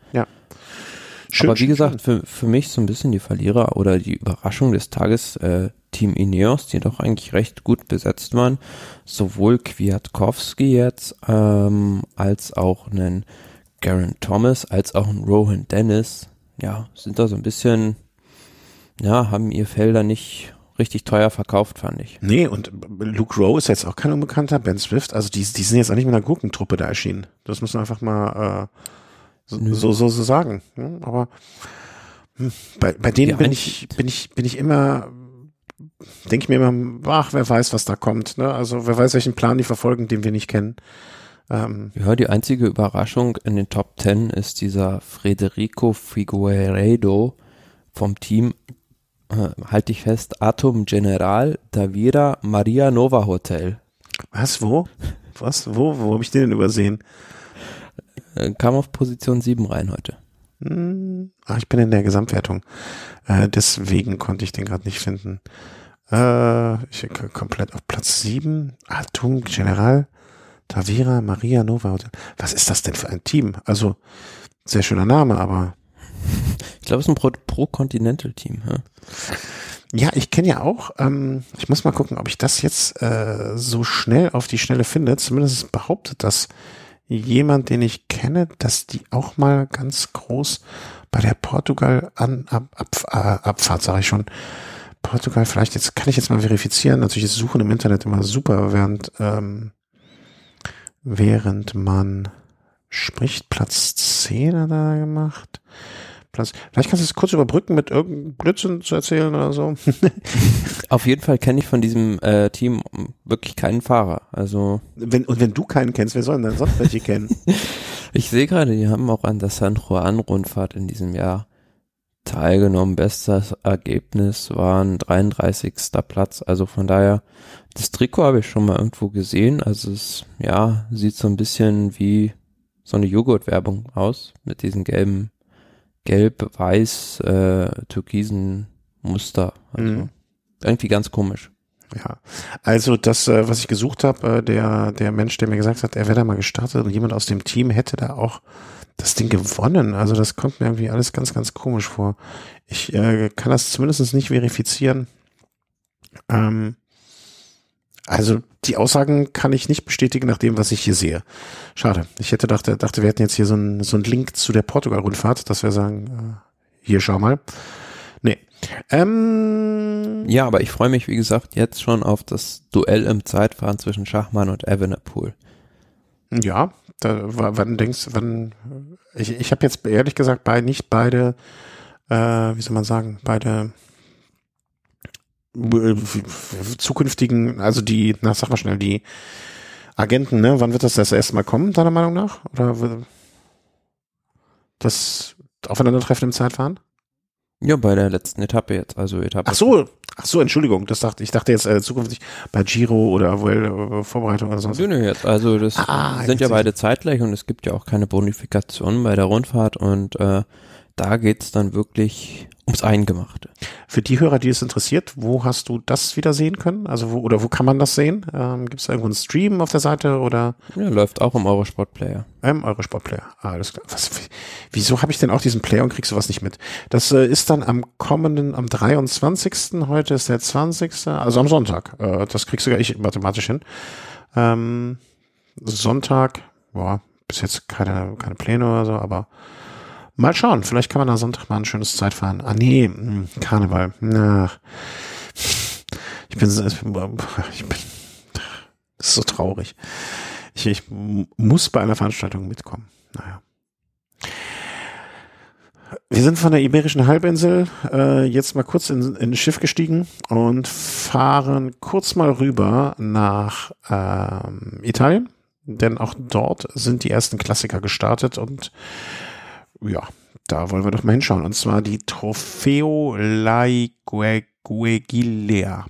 Schön, Aber wie schön, gesagt, für, für mich so ein bisschen die Verlierer oder die Überraschung des Tages, äh, Team Ineos, die doch eigentlich recht gut besetzt waren. Sowohl Kwiatkowski jetzt, ähm, als auch einen Garen Thomas, als auch ein Rohan Dennis. Ja, sind da so ein bisschen, ja, haben ihr Felder nicht richtig teuer verkauft, fand ich. Nee, und Luke Rowe ist jetzt auch kein Unbekannter, Ben Swift, also die, die sind jetzt auch nicht mit einer Gurkentruppe da erschienen. Das muss man einfach mal äh, so, so, so, so sagen. Ja, aber hm, bei, bei denen bin ich, bin ich, bin ich immer, denke ich mir immer, ach, wer weiß, was da kommt. Ne? Also wer weiß, welchen Plan die verfolgen, den wir nicht kennen. Ähm, Ja, die einzige Überraschung in den Top Ten ist dieser Federico Figueiredo vom Team, äh, halte ich fest, Atom General Davira Maria Nova Hotel. was, wo? Was, wo, wo habe ich den denn übersehen? Äh, kam auf Position 7 rein heute. Hm, ach, ich bin in der Gesamtwertung. Äh, deswegen konnte ich den gerade nicht finden. Äh, ich komplett auf Platz 7. Atom General Tavira Maria Nova Hotel. Was ist das denn für ein Team? Also, sehr schöner Name, aber Ich glaube, es ist ein Pro- Pro-Continental-Team. Ja? ja, ich kenne ja auch, ähm, ich muss mal gucken, ob ich das jetzt äh, so schnell auf die Schnelle finde. Zumindest behauptet das jemand, den ich kenne, dass die auch mal ganz groß bei der Portugal an ab, ab, äh, Abfahrt, sage ich schon. Portugal, vielleicht jetzt kann ich jetzt mal verifizieren. Natürlich ist Suchen im Internet immer super, während ähm, während man spricht. Platz 10 hat er gemacht. Vielleicht kannst du es kurz überbrücken mit irgendeinem Blödsinn zu erzählen oder so. Auf jeden Fall kenne ich von diesem äh, Team wirklich keinen Fahrer. Also wenn, und wenn du keinen kennst, wer soll denn dann sonst welche kennen? ich sehe gerade, die haben auch an der San Juan Rundfahrt in diesem Jahr teilgenommen. Bestes Ergebnis war ein 33. Platz. Also von daher, das Trikot habe ich schon mal irgendwo gesehen. Also es, ja, sieht so ein bisschen wie so eine Joghurtwerbung aus mit diesen gelben, gelb-weiß, äh, türkisen Muster. Also Mhm. irgendwie ganz komisch. Ja, also das, äh, was ich gesucht habe, äh, der der Mensch, der mir gesagt hat, er wäre da mal gestartet und jemand aus dem Team hätte da auch das Ding gewonnen. Also das kommt mir irgendwie alles ganz, ganz komisch vor. Ich äh, kann das zumindest nicht verifizieren. Ähm, also die Aussagen kann ich nicht bestätigen nach dem, was ich hier sehe. Schade. Ich hätte dachte, dachte, wir hätten jetzt hier so einen so einen Link zu der Portugal-Rundfahrt, dass wir sagen, äh, hier schau mal. Nee. Ähm, Ja, aber ich freue mich, wie gesagt, jetzt schon auf das Duell im Zeitfahren zwischen Schachmann und Evenepoel. Ja, da, wa- wann denkst wann, ich, ich habe jetzt ehrlich gesagt bei nicht beide, äh, wie soll man sagen, beide zukünftigen, also die, na sag mal schnell, die Agenten, ne, wann wird das das erste Mal kommen, deiner Meinung nach? Oder das Aufeinandertreffen im Zeitfahren? Ja, bei der letzten Etappe jetzt, also Etappe. Ach so, ach so, Entschuldigung, das dachte ich dachte jetzt äh, zukünftig bei Giro oder Vuel- äh, Vorbereitung oder sonst. Nö, nö, jetzt, also das Ah, sind ja beide zeitgleich und es gibt ja auch keine Bonifikationen bei der Rundfahrt und äh, da geht's dann wirklich ums Eingemachte. Für die Hörer, die es interessiert, wo hast du das wieder sehen können? Also wo oder wo kann man das sehen? Ähm, Gibt es irgendwo einen Stream auf der Seite oder Ja, läuft auch im Eurosport-Player. ähm, eure Sportplayer? Ah, alles klar. Was, wieso habe ich denn auch diesen Player und krieg sowas nicht mit? Das äh, ist dann am kommenden, am 23. Heute ist der 20. Also am Sonntag. Äh, das kriegst sogar ich mathematisch hin. Ähm, Sonntag, boah, bis jetzt keine, keine Pläne oder so, aber mal schauen. Vielleicht kann man da Sonntag mal ein schönes Zeitfahren. Ah, nee, mh, Karneval. Na, ich bin, ich bin, das ist so traurig. Ich, ich muss bei einer Veranstaltung mitkommen. Naja. Wir sind von der Iberischen Halbinsel äh, jetzt mal kurz in, in ein Schiff gestiegen und fahren kurz mal rüber nach ähm, Italien, denn auch dort sind die ersten Klassiker gestartet und ja, da wollen wir doch mal hinschauen. Und zwar die Trofeo Laigueglia.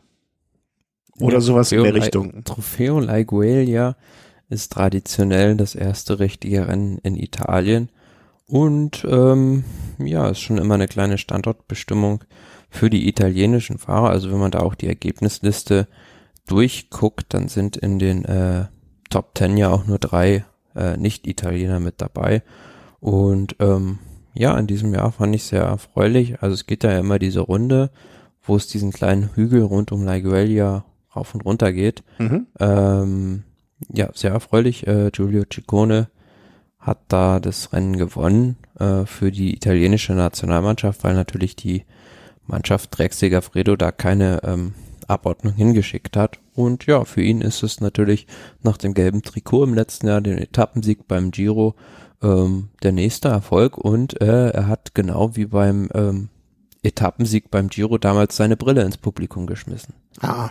Oder Ja, sowas in Trofeo der Lai- Richtung. Trofeo Laigueglia ist traditionell das erste richtige Rennen in Italien und ähm, ja, ist schon immer eine kleine Standortbestimmung für die italienischen Fahrer. Also wenn man da auch die Ergebnisliste durchguckt, dann sind in den äh, Top Ten ja auch nur drei äh, Nicht-Italiener mit dabei. Und ähm, ja, in diesem Jahr fand ich sehr erfreulich. Also es geht ja immer diese Runde, wo es diesen kleinen Hügel rund um Laigueglia rauf und runter geht. Mhm. Ähm, ja, sehr erfreulich. Äh, Giulio Ciccone hat da das Rennen gewonnen äh, für die italienische Nationalmannschaft, weil natürlich die Mannschaft Drexiger Fredo da keine ähm, Abordnung hingeschickt hat. Und ja, für ihn ist es natürlich nach dem gelben Trikot im letzten Jahr, den Etappensieg beim Giro, ähm, der nächste Erfolg. Und äh, er hat genau wie beim ähm, Etappensieg beim Giro damals seine Brille ins Publikum geschmissen. Ah.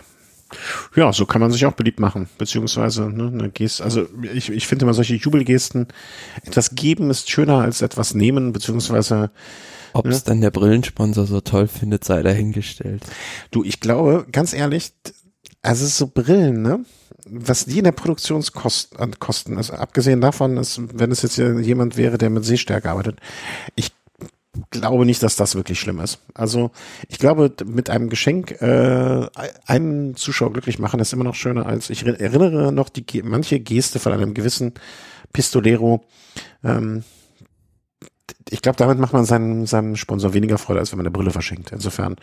Ja, so kann man sich auch beliebt machen, beziehungsweise ne, eine Geste. Also ich, ich finde immer solche Jubelgesten, etwas geben ist schöner als etwas nehmen, beziehungsweise ob es ja. dann der Brillensponsor so toll findet, sei dahingestellt. Du, ich glaube, ganz ehrlich, also so Brillen, ne? Was die in der Produktionskosten, Kosten, also abgesehen davon, ist, wenn es jetzt jemand wäre, der mit Sehstärke arbeitet, ich glaube nicht, dass das wirklich schlimm ist. Also ich glaube, mit einem Geschenk äh, einen Zuschauer glücklich machen ist immer noch schöner als ich erinnere noch die manche Geste von einem gewissen Pistolero. Ähm, ich glaube, damit macht man seinem, seinem Sponsor weniger Freude, als wenn man eine Brille verschenkt. Insofern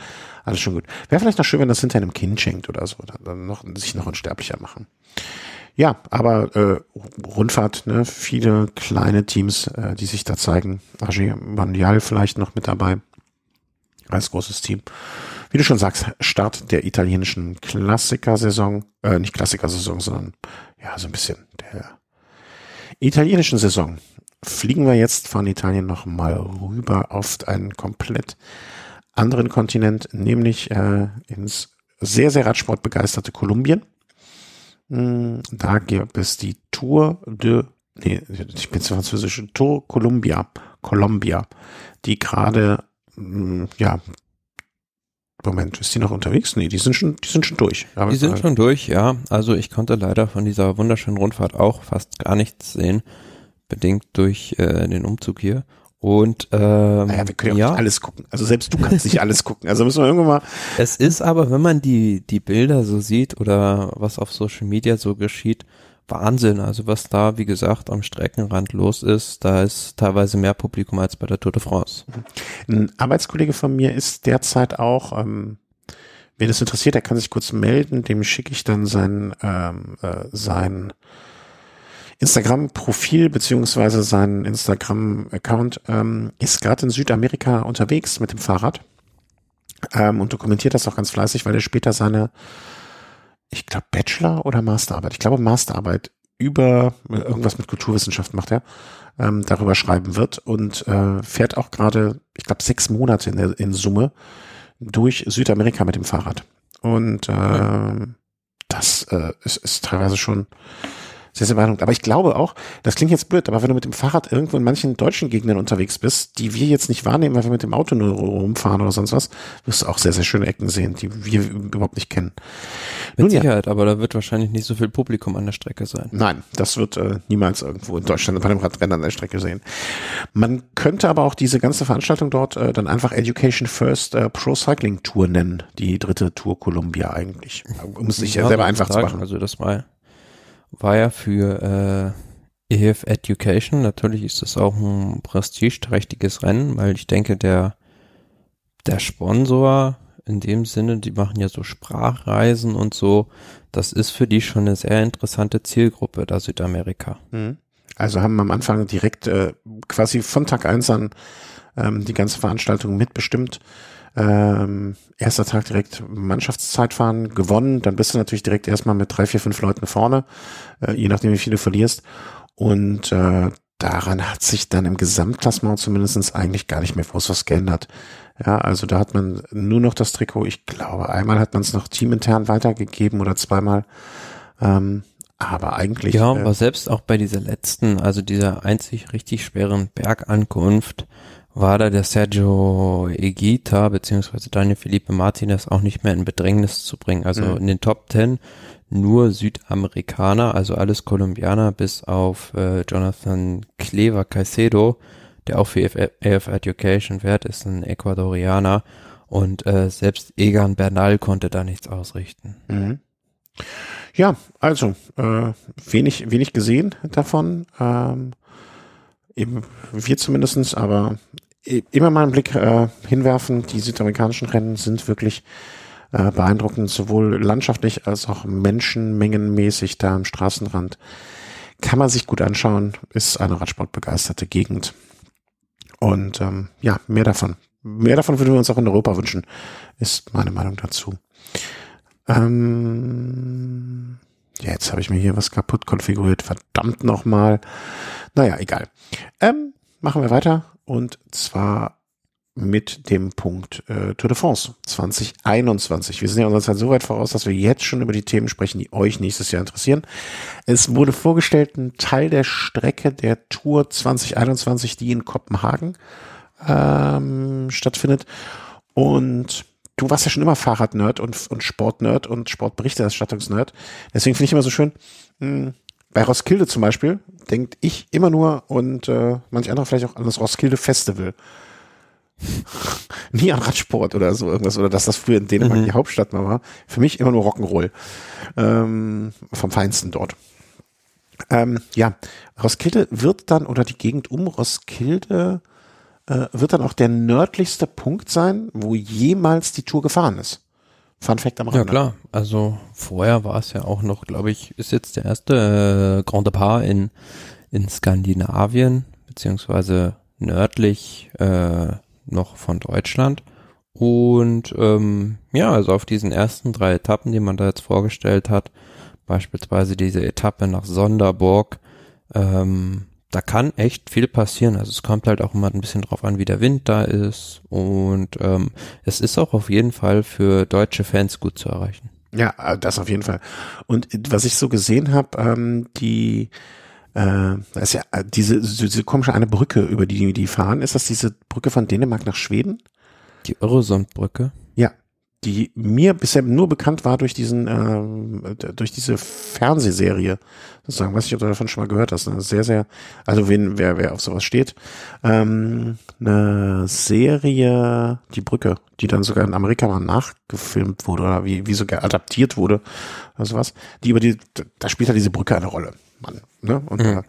alles schon gut. Wäre vielleicht noch schön, wenn das hinter einem Kind schenkt oder so, dann noch, sich noch unsterblicher machen. Ja, aber äh, Rundfahrt, ne, viele kleine Teams, äh, die sich da zeigen. AG Mondial vielleicht noch mit dabei als großes Team. Wie du schon sagst, Start der italienischen Klassikersaison, äh, nicht Klassikersaison, sondern ja, so ein bisschen der italienischen Saison. Fliegen wir jetzt von Italien noch mal rüber auf einen komplett anderen Kontinent, nämlich äh, ins sehr, sehr radsportbegeisterte Kolumbien. Hm, da gibt es die Tour de, nee, ich bin zu französisch, Tour Columbia, Columbia, die gerade, hm, ja, Moment, ist die noch unterwegs? Nee, die sind schon, die sind schon durch. Aber die sind schon durch, ja. Also ich konnte leider von dieser wunderschönen Rundfahrt auch fast gar nichts sehen, bedingt durch äh, den Umzug hier. Und ähm, naja, wir können ja, nicht alles gucken. Also selbst du kannst nicht alles gucken. Also müssen wir irgendwann mal. Es ist aber, wenn man die die Bilder so sieht oder was auf Social Media so geschieht, Wahnsinn. Also was da, wie gesagt, am Streckenrand los ist, da ist teilweise mehr Publikum als bei der Tour de France. Ein Arbeitskollege von mir ist derzeit auch, ähm, wen das interessiert, der kann sich kurz melden. Dem schicke ich dann sein ähm, äh, sein Instagram-Profil beziehungsweise sein Instagram-Account ähm, ist gerade in Südamerika unterwegs mit dem Fahrrad ähm, und dokumentiert das auch ganz fleißig, weil er später seine, ich glaube, Bachelor- oder Masterarbeit, ich glaube Masterarbeit über irgendwas mit Kulturwissenschaft macht er, ähm, darüber schreiben wird und äh, fährt auch gerade, ich glaube, sechs Monate in, der, in Summe durch Südamerika mit dem Fahrrad. Und äh, das äh, ist, ist teilweise schon sehr, sehr beeindruckend. Aber ich glaube auch, das klingt jetzt blöd, aber wenn du mit dem Fahrrad irgendwo in manchen deutschen Gegenden unterwegs bist, die wir jetzt nicht wahrnehmen, weil wir mit dem Auto nur rumfahren oder sonst was, wirst du auch sehr, sehr schöne Ecken sehen, die wir überhaupt nicht kennen. Mit Nun, Sicherheit, ja. aber da wird wahrscheinlich nicht so viel Publikum an der Strecke sein. Nein, das wird äh, niemals irgendwo in Deutschland bei einem Radrennen an der Strecke sehen. Man könnte aber auch diese ganze Veranstaltung dort äh, dann einfach Education First äh, Pro Cycling Tour nennen, die dritte Tour Columbia eigentlich, um es sich ja, selber einfach sagen. zu machen. Also das war war ja für äh, EF Education. Natürlich ist das auch ein prestigeträchtiges Rennen, weil ich denke, der, der Sponsor in dem Sinne, die machen ja so Sprachreisen und so, das ist für die schon eine sehr interessante Zielgruppe, da Südamerika. Mhm. Also haben am Anfang direkt äh, quasi von Tag eins an ähm, die ganze Veranstaltung mitbestimmt ähm, erster Tag direkt Mannschaftszeitfahren gewonnen, dann bist du natürlich direkt erstmal mit drei, vier, fünf Leuten vorne, äh, je nachdem wie viele du verlierst. Und äh, daran hat sich dann im Gesamtklassement zumindestens eigentlich gar nicht mehr groß was geändert. Ja, also da hat man nur noch das Trikot. Ich glaube, einmal hat man es noch teamintern weitergegeben oder zweimal. Ähm, aber eigentlich. Ja, äh, aber selbst auch bei dieser letzten, also dieser einzig richtig schweren Bergankunft, war da der Sergio Egita beziehungsweise Daniel Felipe Martinez auch nicht mehr in Bedrängnis zu bringen. Also mhm. in den Top Ten nur Südamerikaner, also alles Kolumbianer, bis auf äh, Jonathan Clever Caicedo, der auch für AF Education wert ist, ein Ecuadorianer. Und äh, selbst Egan Bernal konnte da nichts ausrichten. Mhm. Ja, also äh, wenig, wenig gesehen davon. Ähm, eben wir zumindestens, aber immer mal einen Blick äh, hinwerfen. Die südamerikanischen Rennen sind wirklich äh, beeindruckend, sowohl landschaftlich als auch menschenmengenmäßig da am Straßenrand. Kann man sich gut anschauen, ist eine radsportbegeisterte Gegend. Und ähm, ja, mehr davon mehr davon würden wir uns auch in Europa wünschen, ist meine Meinung dazu. Ähm, jetzt habe ich mir hier was kaputt konfiguriert. Verdammt nochmal. Naja, egal. Ähm, machen wir weiter. Und zwar mit dem Punkt äh, Tour de France 2021. Wir sind ja unserer Zeit so weit voraus, dass wir jetzt schon über die Themen sprechen, die euch nächstes Jahr interessieren. Es wurde vorgestellt, ein Teil der Strecke der Tour 2021, die in Kopenhagen ähm, stattfindet. Und du warst ja schon immer Fahrradnerd und, und Sportnerd und Sportberichterstattungsnerd. Deswegen finde ich immer so schön, mh, hm, bei Roskilde zum Beispiel denkt ich immer nur und äh, manch andere vielleicht auch an das Roskilde Festival. Nie an Radsport oder so irgendwas oder dass das früher in Dänemark mhm. die Hauptstadt mal war. Für mich immer nur Rock'n'Roll ähm, vom Feinsten dort. Ähm, ja, Roskilde wird dann oder die Gegend um Roskilde äh, wird dann auch der nördlichste Punkt sein, wo jemals die Tour gefahren ist. Fun Fact am Rande. Ja klar, also vorher war es ja auch noch, glaube ich, ist jetzt der erste äh, Grand Depart in, in Skandinavien, beziehungsweise nördlich äh, noch von Deutschland. Und ähm, ja, also auf diesen ersten drei Etappen, die man da jetzt vorgestellt hat, beispielsweise diese Etappe nach Sonderburg, ähm, da kann echt viel passieren. Also es kommt halt auch immer ein bisschen drauf an, wie der Wind da ist. Und ähm, es ist auch auf jeden Fall für deutsche Fans gut zu erreichen. Ja, äh, das auf jeden Fall. Und was ich so gesehen habe, ähm, die äh, ist ja äh, diese, diese komische eine Brücke, über die die fahren. Ist das diese Brücke von Dänemark nach Schweden? Die Öresundbrücke? Die mir bisher nur bekannt war durch diesen, äh, durch diese Fernsehserie. Sozusagen, weiß nicht, ob du davon schon mal gehört hast. Eine sehr, sehr, also wen, wer, wer auf sowas steht. Ähm, eine Serie, die Brücke, die dann sogar in Amerika mal nachgefilmt wurde oder wie, wie sogar adaptiert wurde oder sowas. Die über die, da spielt halt diese Brücke eine Rolle. Mann, ne? Und mhm. äh,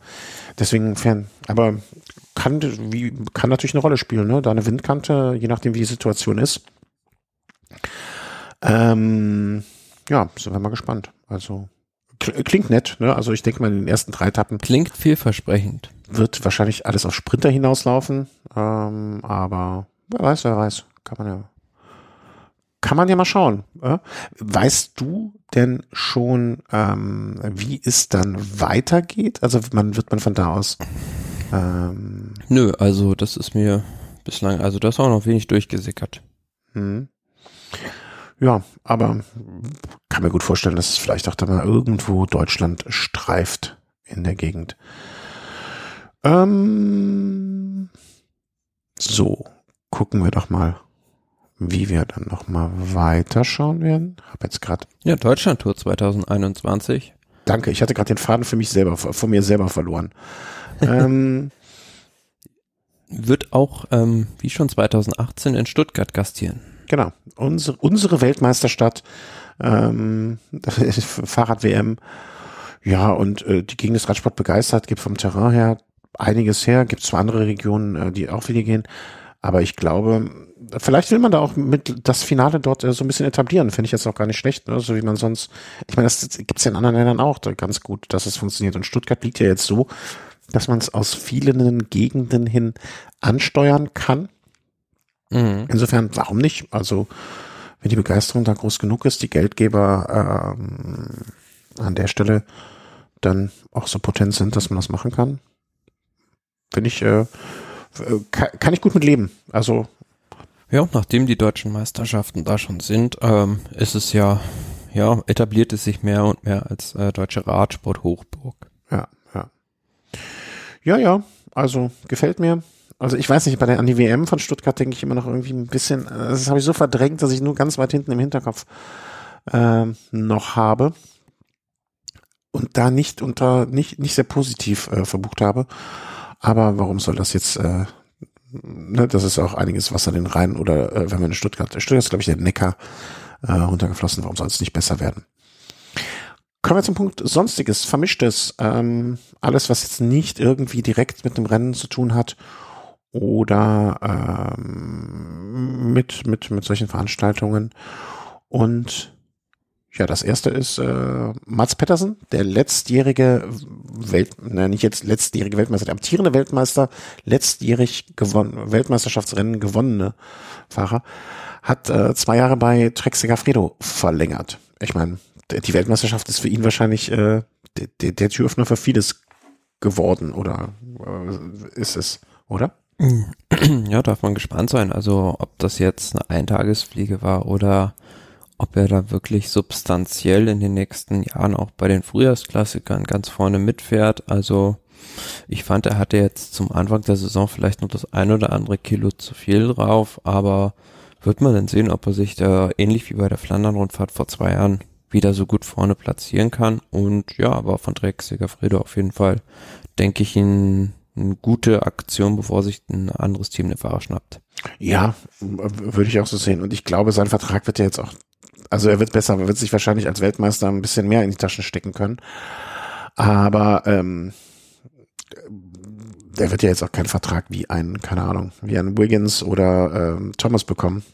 deswegen fern, aber kann, wie, kann natürlich eine Rolle spielen, ne? Da eine Windkante, je nachdem wie die Situation ist ähm, ja, sind wir mal gespannt. Also klingt nett, ne? Also ich denke mal in den ersten drei Etappen. Klingt vielversprechend. Wird wahrscheinlich alles auf Sprinter hinauslaufen. Ähm, aber wer weiß, wer weiß. Kann man ja. Kann man ja mal schauen. Äh? Weißt du denn schon, ähm, wie es dann weitergeht? Also man wird man von da aus. Ähm, Nö, also das ist mir bislang, also das ist auch noch wenig durchgesickert. Hm. Ja, aber kann mir gut vorstellen, dass es vielleicht auch da mal irgendwo Deutschland streift in der Gegend. Ähm, so, gucken wir doch mal, wie wir dann noch mal weiterschauen werden. Hab jetzt gerade ja Deutschland Tour 2021. Danke, ich hatte gerade den Faden für mich selber, von mir selber verloren. ähm, wird auch ähm, wie schon 2018 in Stuttgart gastieren. Genau, unsere, unsere Weltmeisterstadt, ähm, Fahrrad-WM. Ja, und äh, die Gegend des Radsport begeistert, gibt vom Terrain her einiges her, gibt zwar andere Regionen, äh, die auch wieder gehen, aber ich glaube, vielleicht will man da auch mit das Finale dort äh, so ein bisschen etablieren, finde ich jetzt auch gar nicht schlecht, ne? so wie man sonst, ich meine, das gibt's ja in anderen Ländern auch ganz gut, dass es funktioniert. Und Stuttgart liegt ja jetzt so, dass man es aus vielen Gegenden hin ansteuern kann. Mhm. Insofern, warum nicht? Also, wenn die Begeisterung da groß genug ist, die Geldgeber ähm, an der Stelle dann auch so potent sind, dass man das machen kann, finde ich, äh, kann, kann ich gut mit leben. Also ja, nachdem die deutschen Meisterschaften da schon sind, ähm, ist es ja, ja, etabliert es sich mehr und mehr als äh, deutsche Radsport-Hochburg. Ja, ja. Ja, ja, also gefällt mir. Also ich weiß nicht, bei der an die WM von Stuttgart denke ich immer noch irgendwie ein bisschen, äh, das habe ich so verdrängt, dass ich nur ganz weit hinten im Hinterkopf äh, noch habe und da nicht unter nicht nicht sehr positiv äh, verbucht habe. Aber warum soll das jetzt? Äh, ne, das ist auch einiges Wasser den Rhein oder äh, wenn man in Stuttgart, Stuttgart ist glaube ich der Neckar äh, runtergeflossen. Warum soll es nicht besser werden? Kommen wir zum Punkt Sonstiges, Vermischtes. Ähm, alles, was jetzt nicht irgendwie direkt mit dem Rennen zu tun hat oder ähm, mit, mit, mit solchen Veranstaltungen. Und Ja, das erste ist äh, Mats Pettersen, der letztjährige Welt, na, nicht jetzt letztjährige Weltmeister, der amtierende Weltmeister, letztjährig gewonnen, Weltmeisterschaftsrennen gewonnene Fahrer, hat äh, zwei Jahre bei Trek Segafredo verlängert. Ich meine, die Weltmeisterschaft ist für ihn wahrscheinlich äh, der, der, der Türöffner für vieles geworden, oder äh, ist es, oder? Ja, darf man gespannt sein. Also ob das jetzt eine Eintagesfliege war oder ob er da wirklich substanziell in den nächsten Jahren auch bei den Frühjahrsklassikern ganz vorne mitfährt. Also ich fand, er hatte jetzt zum Anfang der Saison vielleicht noch das ein oder andere Kilo zu viel drauf, aber wird man dann sehen, ob er sich da ähnlich wie bei der Flandern-Rundfahrt vor zwei Jahren wieder so gut vorne platzieren kann. Und ja, aber von Dreck Segafredo auf jeden Fall, denke ich, ein, eine gute Aktion, bevor sich ein anderes Team den Fahrer schnappt. Ja, würde ich auch so sehen. Und ich glaube, sein Vertrag wird ja jetzt auch also er wird besser, er wird sich wahrscheinlich als Weltmeister ein bisschen mehr in die Taschen stecken können. Aber ähm, der wird ja jetzt auch keinen Vertrag wie ein, keine Ahnung, wie ein Wiggins oder ähm, Thomas bekommen.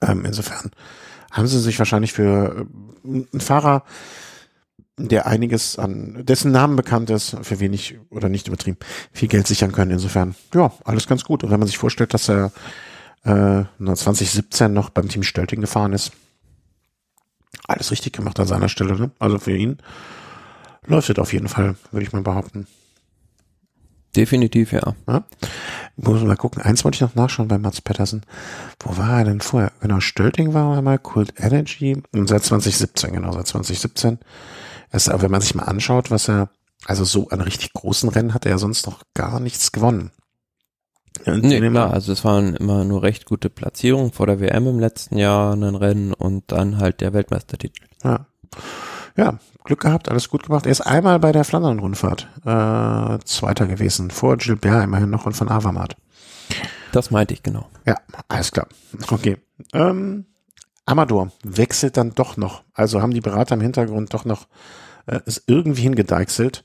Ähm, insofern haben sie sich wahrscheinlich für äh, einen Fahrer, der einiges an, dessen Namen bekannt ist, für wenig oder nicht übertrieben, viel Geld sichern können. Insofern, ja, alles ganz gut. Und wenn man sich vorstellt, dass er äh, 2017 noch beim Team Stölting gefahren ist, alles richtig gemacht an seiner Stelle. Ne? Also für ihn läuft es auf jeden Fall, würde ich mal behaupten. Definitiv, ja. ja. Muss mal gucken. Eins wollte ich noch nachschauen bei Mats Pettersen. Wo war er denn vorher? Genau, Stölting war einmal, Cult Energy und seit 2017, genau, seit 2017. Es, wenn man sich mal anschaut, was er, also so an richtig großen Rennen hat er ja sonst noch gar nichts gewonnen. Und nee, klar, also es waren immer nur recht gute Platzierungen vor der WM im letzten Jahr, ein Rennen und dann halt der Weltmeistertitel. Ja. Ja, Glück gehabt, alles gut gemacht. Er ist einmal bei der Flandern-Rundfahrt äh, Zweiter gewesen, vor Gilbert immerhin noch und von Avamat. Das meinte ich genau. Ja, alles klar. Okay. Ähm, Amador wechselt dann doch noch. Also haben die Berater im Hintergrund doch noch äh, es irgendwie hingedeichselt,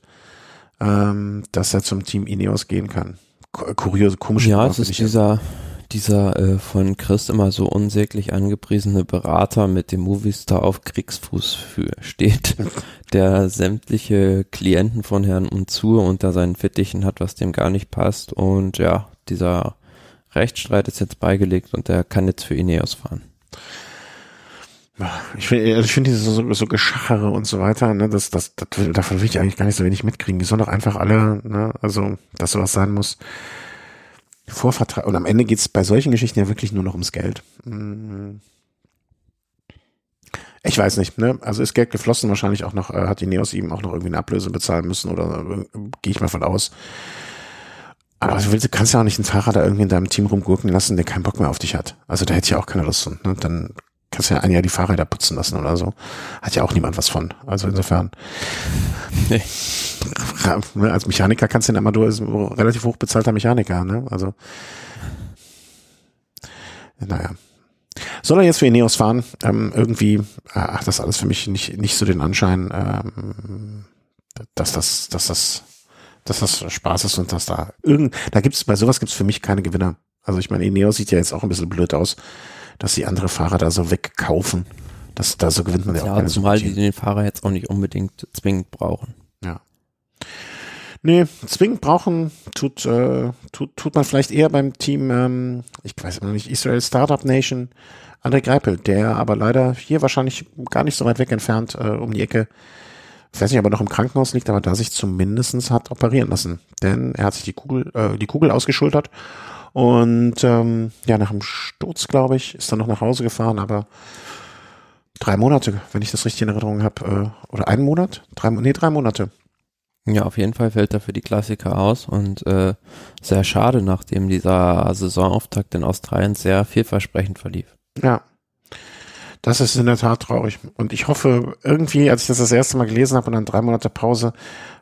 ähm, dass er zum Team Ineos gehen kann kuriose, komische Ja, es ist dieser, dieser äh, von Chris immer so unsäglich angepriesene Berater mit dem Movistar auf Kriegsfuß für steht, der sämtliche Klienten von Herrn Unzur unter seinen Fittichen hat, was dem gar nicht passt. Und ja, dieser Rechtsstreit ist jetzt beigelegt und der kann jetzt für Ineos fahren. Ich finde also ich finde diese so, so Geschachere und so weiter, ne, das, das, das, davon will ich eigentlich gar nicht so wenig mitkriegen. Die sollen doch einfach alle, ne, also, dass sowas sein muss. Vorvertrag, und am Ende geht's bei solchen Geschichten ja wirklich nur noch ums Geld. Hm. Ich weiß nicht, ne? Also ist Geld geflossen, wahrscheinlich auch noch, äh, hat die Neos ihm auch noch irgendwie eine Ablöse bezahlen müssen oder äh, gehe ich mal von aus. Aber du, willst, du kannst ja auch nicht einen Fahrer da irgendwie in deinem Team rumgurken lassen, der keinen Bock mehr auf dich hat. Also da hätte ich auch keine Lust. Ne? Dann kannst ja ein Jahr die Fahrräder putzen lassen oder so. Hat ja auch niemand was von. Also insofern. Nee. Als Mechaniker kannst du den Amador ist ein relativ hochbezahlter Mechaniker, ne? Also. Naja. Soll er jetzt für Ineos fahren? Ähm, irgendwie ach, das alles für mich nicht, nicht so den Anschein, ähm, dass das, dass das, dass das Spaß ist und dass da irgend, da gibt's, bei sowas gibt's für mich keine Gewinner. Also ich meine, Ineos sieht ja jetzt auch ein bisschen blöd aus dass die andere Fahrer da so wegkaufen. Das, da so gewinnt man ja, ja auch keine Zumal die den Fahrer jetzt auch nicht unbedingt zwingend brauchen. Ja. Nee, zwingend brauchen tut, äh, tut, tut man vielleicht eher beim Team, ähm, ich weiß immer nicht, Israel Startup Nation, André Greipel, der aber leider hier wahrscheinlich gar nicht so weit weg entfernt äh, um die Ecke, ich weiß nicht, ob er noch im Krankenhaus liegt, aber da sich zumindestens hat operieren lassen. Denn er hat sich die Kugel, äh, die Kugel ausgeschultert und ähm, ja, nach dem Sturz, glaube ich, ist dann noch nach Hause gefahren, aber drei Monate, wenn ich das richtig in Erinnerung habe, äh, oder einen Monat? Drei, nee, drei Monate. Ja, auf jeden Fall fällt er für die Klassiker aus und äh, sehr schade, nachdem dieser Saisonauftakt in Australien sehr vielversprechend verlief. Ja, das ist in der Tat traurig. Und ich hoffe, irgendwie, als ich das das erste Mal gelesen habe und dann drei Monate Pause,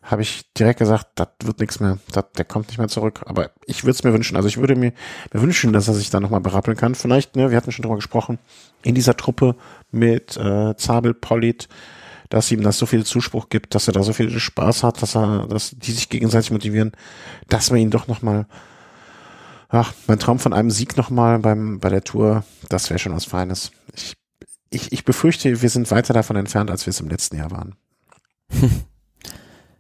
habe ich direkt gesagt, das wird nichts mehr, dat, der kommt nicht mehr zurück. Aber ich würde es mir wünschen. Also ich würde mir, mir wünschen, dass er sich da nochmal berappeln kann. Vielleicht, ne, wir hatten schon drüber gesprochen, in dieser Truppe mit äh, Zabel, Polit, dass ihm das so viel Zuspruch gibt, dass er da so viel Spaß hat, dass er, dass die sich gegenseitig motivieren, dass wir ihn doch nochmal, ach, mein Traum von einem Sieg nochmal beim, bei der Tour, das wäre schon was Feines. Ich ich, ich befürchte, wir sind weiter davon entfernt, als wir es im letzten Jahr waren.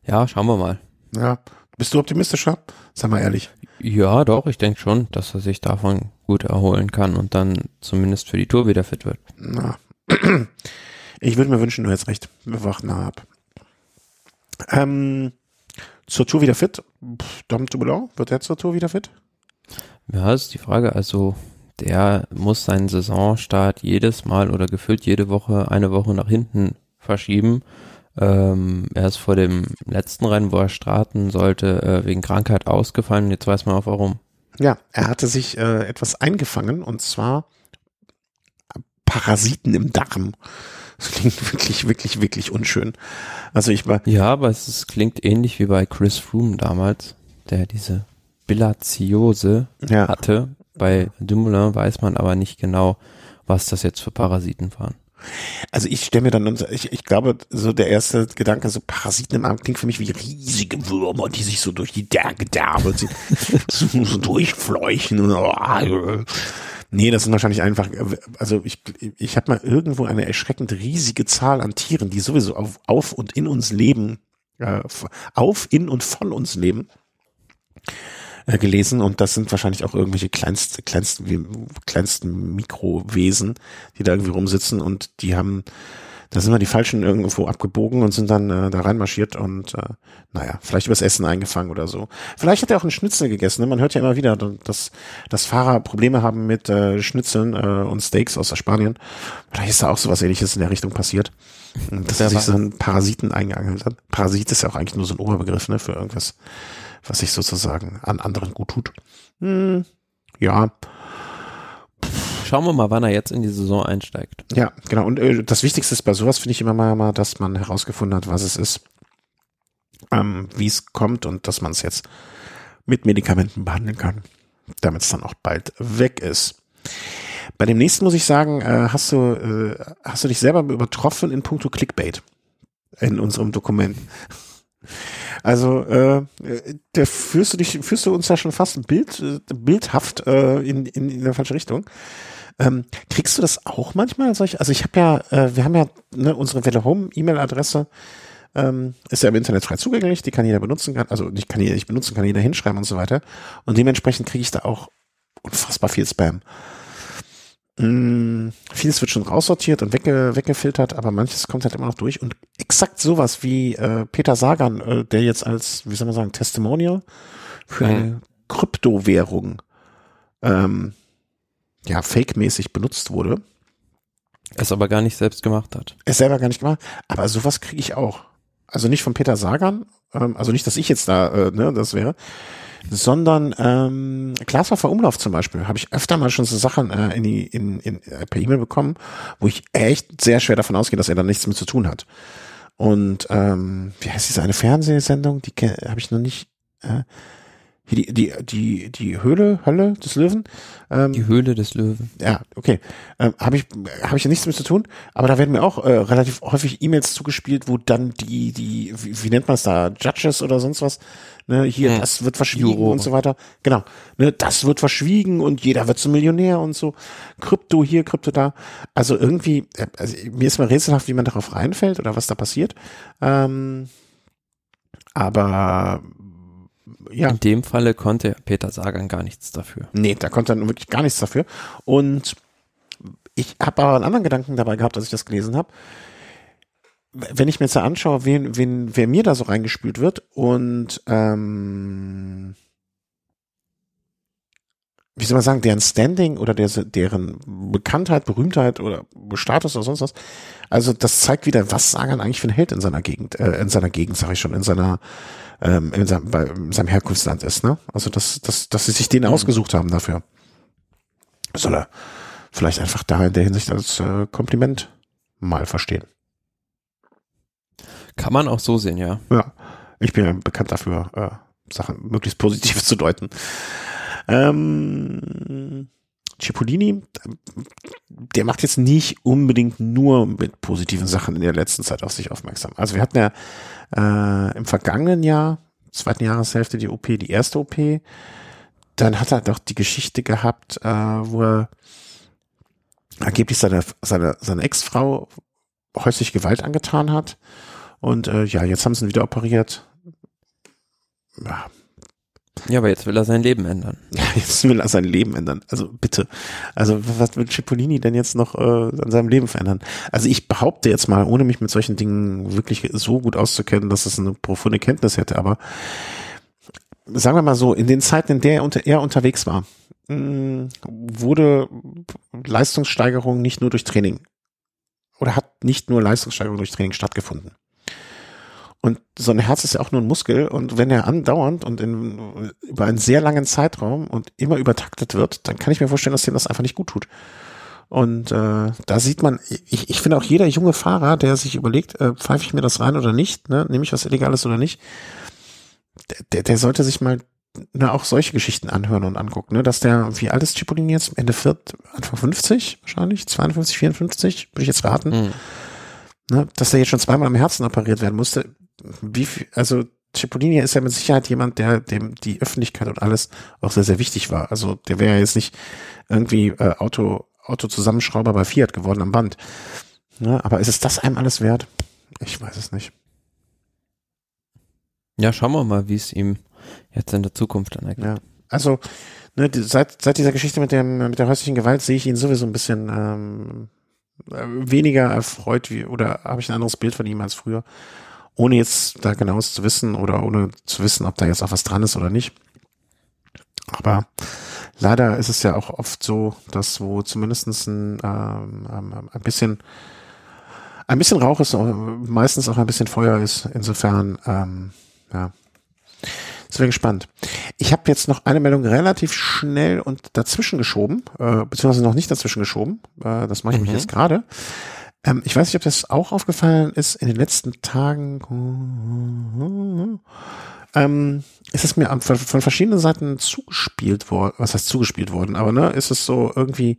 ja, schauen wir mal. Ja, bist du optimistischer? Sag mal ehrlich. Ja, doch, ich denke schon, dass er sich davon gut erholen kann und dann zumindest für die Tour wieder fit wird. Na. Ich würde mir wünschen, du hättest recht. Wir warten ab. Ähm, zur Tour wieder fit? Dom Dumoulin, wird er zur Tour wieder fit? Ja, ist die Frage. Also, der muss seinen Saisonstart jedes Mal oder gefühlt jede Woche eine Woche nach hinten verschieben. Ähm, er ist vor dem letzten Rennen, wo er starten sollte, äh, wegen Krankheit ausgefallen. Jetzt weiß man auch warum. Ja, er hatte sich äh, etwas eingefangen und zwar Parasiten im Darm. Das klingt wirklich, wirklich, wirklich unschön. Also ich war. Ja, aber es ist, klingt ähnlich wie bei Chris Froome damals, der diese Bilatiose ja. hatte. Bei Dumoulin weiß man aber nicht genau, was das jetzt für Parasiten waren. Also ich stelle mir dann, ich, ich glaube, so der erste Gedanke, so Parasiten im Arm klingt für mich wie riesige Würmer, die sich so durch die Gedärme so, so durchfleuchen. Oh, nee, das sind wahrscheinlich einfach, also ich, ich habe mal irgendwo eine erschreckend riesige Zahl an Tieren, die sowieso auf, auf und in uns leben, äh, auf, in und von uns leben äh, gelesen und das sind wahrscheinlich auch irgendwelche kleinst, kleinsten, kleinsten Mikrowesen, die da irgendwie rumsitzen und die haben, da sind wir die Falschen irgendwo abgebogen und sind dann äh, da reinmarschiert und äh, naja, vielleicht übers Essen eingefangen oder so. Vielleicht hat er auch einen Schnitzel gegessen. Ne? Man hört ja immer wieder, dass, dass Fahrer Probleme haben mit äh, Schnitzeln äh, und Steaks aus Spanien. Vielleicht ist da auch sowas ähnliches in der Richtung passiert. Dass er sich so einen Parasiten eingeangelt hat. Parasit ist ja auch eigentlich nur so ein Oberbegriff ne, für irgendwas was sich sozusagen an anderen gut tut. Hm, ja. Schauen wir mal, wann er jetzt in die Saison einsteigt. Ja, genau. Und äh, das Wichtigste ist bei sowas finde ich immer mal, mal, dass man herausgefunden hat, was es ist, ähm, wie es kommt und dass man es jetzt mit Medikamenten behandeln kann, damit es dann auch bald weg ist. Bei dem nächsten muss ich sagen, äh, hast du äh, hast du dich selber übertroffen in puncto Clickbait in unserem Dokument. Also äh, der führst du dich, führst du uns ja schon fast Bild, äh, bildhaft äh, in, in, in der falsche Richtung. Ähm, kriegst du das auch manchmal? Solch, also ich habe ja, äh, wir haben ja ne, unsere Welle Home E-Mail-Adresse ähm, ist ja im Internet frei zugänglich, die kann jeder benutzen, kann, also nicht kann jeder nicht benutzen, kann jeder hinschreiben und so weiter. Und dementsprechend kriege ich da auch unfassbar viel Spam. Mm, vieles wird schon raussortiert und wegge weggefiltert, aber manches kommt halt immer noch durch. Und exakt sowas wie äh, Peter Sagan, äh, der jetzt als, wie soll man sagen, Testimonial für mhm. eine Kryptowährung ähm, ja, fake-mäßig benutzt wurde. Es aber gar nicht selbst gemacht hat. Es selber gar nicht gemacht, aber sowas kriege ich auch. Also nicht von Peter Sagan, ähm, also nicht, dass ich jetzt da, äh, ne, das wäre, sondern ähm, Glashofer Umlauf zum Beispiel habe ich öfter mal schon so Sachen äh, in die in, in äh, per E-Mail bekommen, wo ich echt sehr schwer davon ausgehe, dass er da nichts mit zu tun hat. Und ähm, wie heißt diese eine Fernsehsendung? Die habe ich noch nicht. Äh, die, die, die, die Höhle, Hölle des Löwen. Ähm, die Höhle des Löwen. Ja, okay. Ähm, Habe ich, hab ich ja nichts mit zu tun, aber da werden mir auch äh, relativ häufig E-Mails zugespielt, wo dann die, die, wie, wie nennt man es da, Judges oder sonst was, ne, hier, hm. das wird verschwiegen Juro. und so weiter. Genau, ne, das wird verschwiegen und jeder wird zum Millionär und so. Krypto hier, Krypto da. Also irgendwie, äh, also mir ist mal rätselhaft, wie man darauf reinfällt oder was da passiert. Ähm, aber ja. In dem Falle konnte Peter Sagan gar nichts dafür. Nee, da konnte er wirklich gar nichts dafür. Und ich habe aber einen anderen Gedanken dabei gehabt, als ich das gelesen habe. Wenn ich mir jetzt da anschaue, wen, wen, wer mir da so reingespült wird und ähm, wie soll man sagen, deren Standing oder der, deren Bekanntheit, Berühmtheit oder Status oder sonst was. Also das zeigt wieder, was Sagan eigentlich für ein Held in seiner Gegend, äh, in seiner Gegend, sage ich schon, in seiner ähm, in, seinem, bei, in seinem Herkunftsland ist, ne? Also dass, dass, dass sie sich den mhm. ausgesucht haben dafür. Soll er vielleicht einfach da in der Hinsicht als äh, Kompliment mal verstehen. Kann man auch so sehen, ja. Ja, ich bin ja bekannt dafür, äh, Sachen möglichst positiv zu deuten. Ähm, Cipollini, der macht jetzt nicht unbedingt nur mit positiven Sachen in der letzten Zeit auf sich aufmerksam. Also wir hatten ja äh, im vergangenen Jahr, zweiten Jahreshälfte, die OP, die erste OP. Dann hat er doch die Geschichte gehabt, äh, wo er angeblich seine, seine, seine Ex-Frau häusliche Gewalt angetan hat. Und äh, ja, jetzt haben sie ihn wieder operiert. Ja. Ja, aber jetzt will er sein Leben ändern. Ja, jetzt will er sein Leben ändern. Also bitte. Also was will Cipollini denn jetzt noch äh, an seinem Leben verändern? Also ich behaupte jetzt mal, ohne mich mit solchen Dingen wirklich so gut auszukennen, dass es eine profunde Kenntnis hätte, aber sagen wir mal so, in den Zeiten, in der er, unter, er unterwegs war, mh, wurde Leistungssteigerung nicht nur durch Training oder hat nicht nur Leistungssteigerung durch Training stattgefunden. Und so ein Herz ist ja auch nur ein Muskel und wenn er andauernd und in, über einen sehr langen Zeitraum und immer übertaktet wird, dann kann ich mir vorstellen, dass dem das einfach nicht gut tut. Und äh, da sieht man, ich, ich finde auch jeder junge Fahrer, der sich überlegt, äh, pfeife ich mir das rein oder nicht, ne, nehme ich was Illegales oder nicht, der, der sollte sich mal ne, auch solche Geschichten anhören und angucken, ne, dass der, wie alt ist Cipollini jetzt? Ende viert, Anfang 50 wahrscheinlich, 52, 54, würde ich jetzt raten. Mhm. Ne, dass der jetzt schon zweimal am Herzen operiert werden musste. Wie viel, also Cipollini ist ja mit Sicherheit jemand, der dem die Öffentlichkeit und alles auch sehr, sehr wichtig war. Also der wäre ja jetzt nicht irgendwie äh, Auto, Auto-Zusammenschrauber bei Fiat geworden am Band. Ne, aber ist es das einem alles wert? Ich weiß es nicht. Ja, schauen wir mal, wie es ihm jetzt in der Zukunft dann ergeht. Ja, also ne, seit, seit dieser Geschichte mit, dem, mit der häuslichen Gewalt sehe ich ihn sowieso ein bisschen ähm, weniger erfreut wie, oder habe ich ein anderes Bild von ihm als früher, ohne jetzt da genaues zu wissen oder ohne zu wissen, ob da jetzt auch was dran ist oder nicht. Aber leider ist es ja auch oft so, dass wo zumindestens ein, ähm, ähm ein bisschen ein bisschen Rauch ist, meistens auch ein bisschen Feuer ist. Insofern ähm, ja. Wäre gespannt. Ich habe jetzt noch eine Meldung relativ schnell und dazwischen geschoben, äh, beziehungsweise noch nicht dazwischen geschoben. Äh, das mache ich mhm. mich jetzt gerade. Ähm, ich weiß nicht, ob das auch aufgefallen ist in den letzten Tagen. Ähm, ist es mir von, verschiedenen Seiten zugespielt worden, was heißt zugespielt worden, aber ne, ist es so irgendwie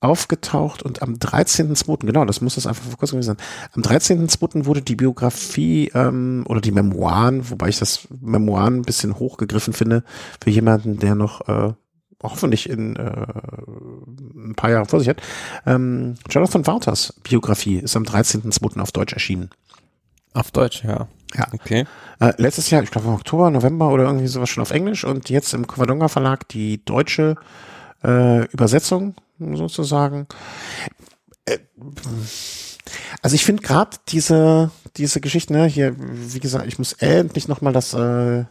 aufgetaucht und am 13.2., genau, das muss das einfach vor kurzem gewesen sein, am 13.2. wurde die Biografie ähm, oder die Memoiren, wobei ich das Memoiren ein bisschen hochgegriffen finde, für jemanden, der noch äh, hoffentlich in äh, ein paar Jahre vor sich hat. Ähm, Jonathan Wouters Biografie ist am 13.2. auf Deutsch erschienen. Auf Deutsch, ja. Ja. Okay. Äh, letztes Jahr, ich glaube im Oktober, November oder irgendwie sowas schon auf Englisch und jetzt im Covadonga Verlag die deutsche äh, Übersetzung sozusagen. Äh, also ich finde gerade diese diese Geschichten, ne, hier, wie gesagt, ich muss endlich nochmal das äh,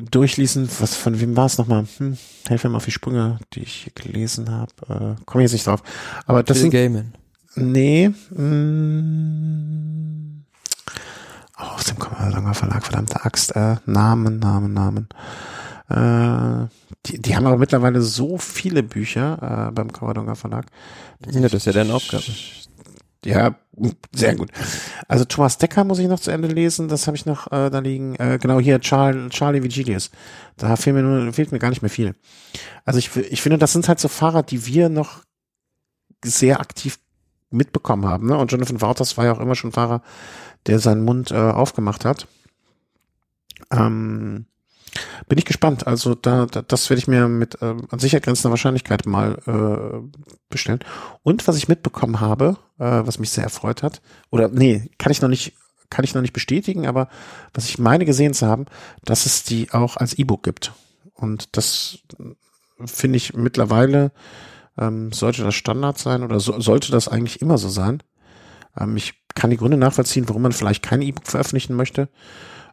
durchlesen. Was von wem war es nochmal? Hm, helfe mir mal auf die Sprünge, die ich hier gelesen habe. Äh, Komme jetzt nicht drauf. Aber das Bill sind, Gaiman. Nee. Mh, hm. oh, aus dem Langer Verlag, verdammte Axt. Äh, Namen, Namen, Namen. Äh, die, die haben aber mittlerweile so viele Bücher äh, beim Covadonga Verlag. Ja, das ist ja deine Aufgabe. Ja, sehr gut. Also Thomas Decker muss ich noch zu Ende lesen, das habe ich noch äh, da liegen. Äh, genau hier Charlie, Charlie Vigilius. Da fehlt mir nur fehlt mir gar nicht mehr viel. Also ich, ich finde, das sind halt so Fahrer, die wir noch sehr aktiv mitbekommen haben. Ne? Und Jonathan Wouters war ja auch immer schon Fahrer, der seinen Mund äh, aufgemacht hat. Ähm, bin ich gespannt. Also da, da das werde ich mir mit äh, an sicher grenzender Wahrscheinlichkeit mal äh, bestellen. Und was ich mitbekommen habe, äh, was mich sehr erfreut hat, oder nee, kann ich noch nicht, kann ich noch nicht bestätigen, aber was ich meine gesehen zu haben, dass es die auch als E-Book gibt. Und das finde ich mittlerweile ähm, sollte das Standard sein oder so, sollte das eigentlich immer so sein. Ähm, ich kann die Gründe nachvollziehen, warum man vielleicht kein E-Book veröffentlichen möchte.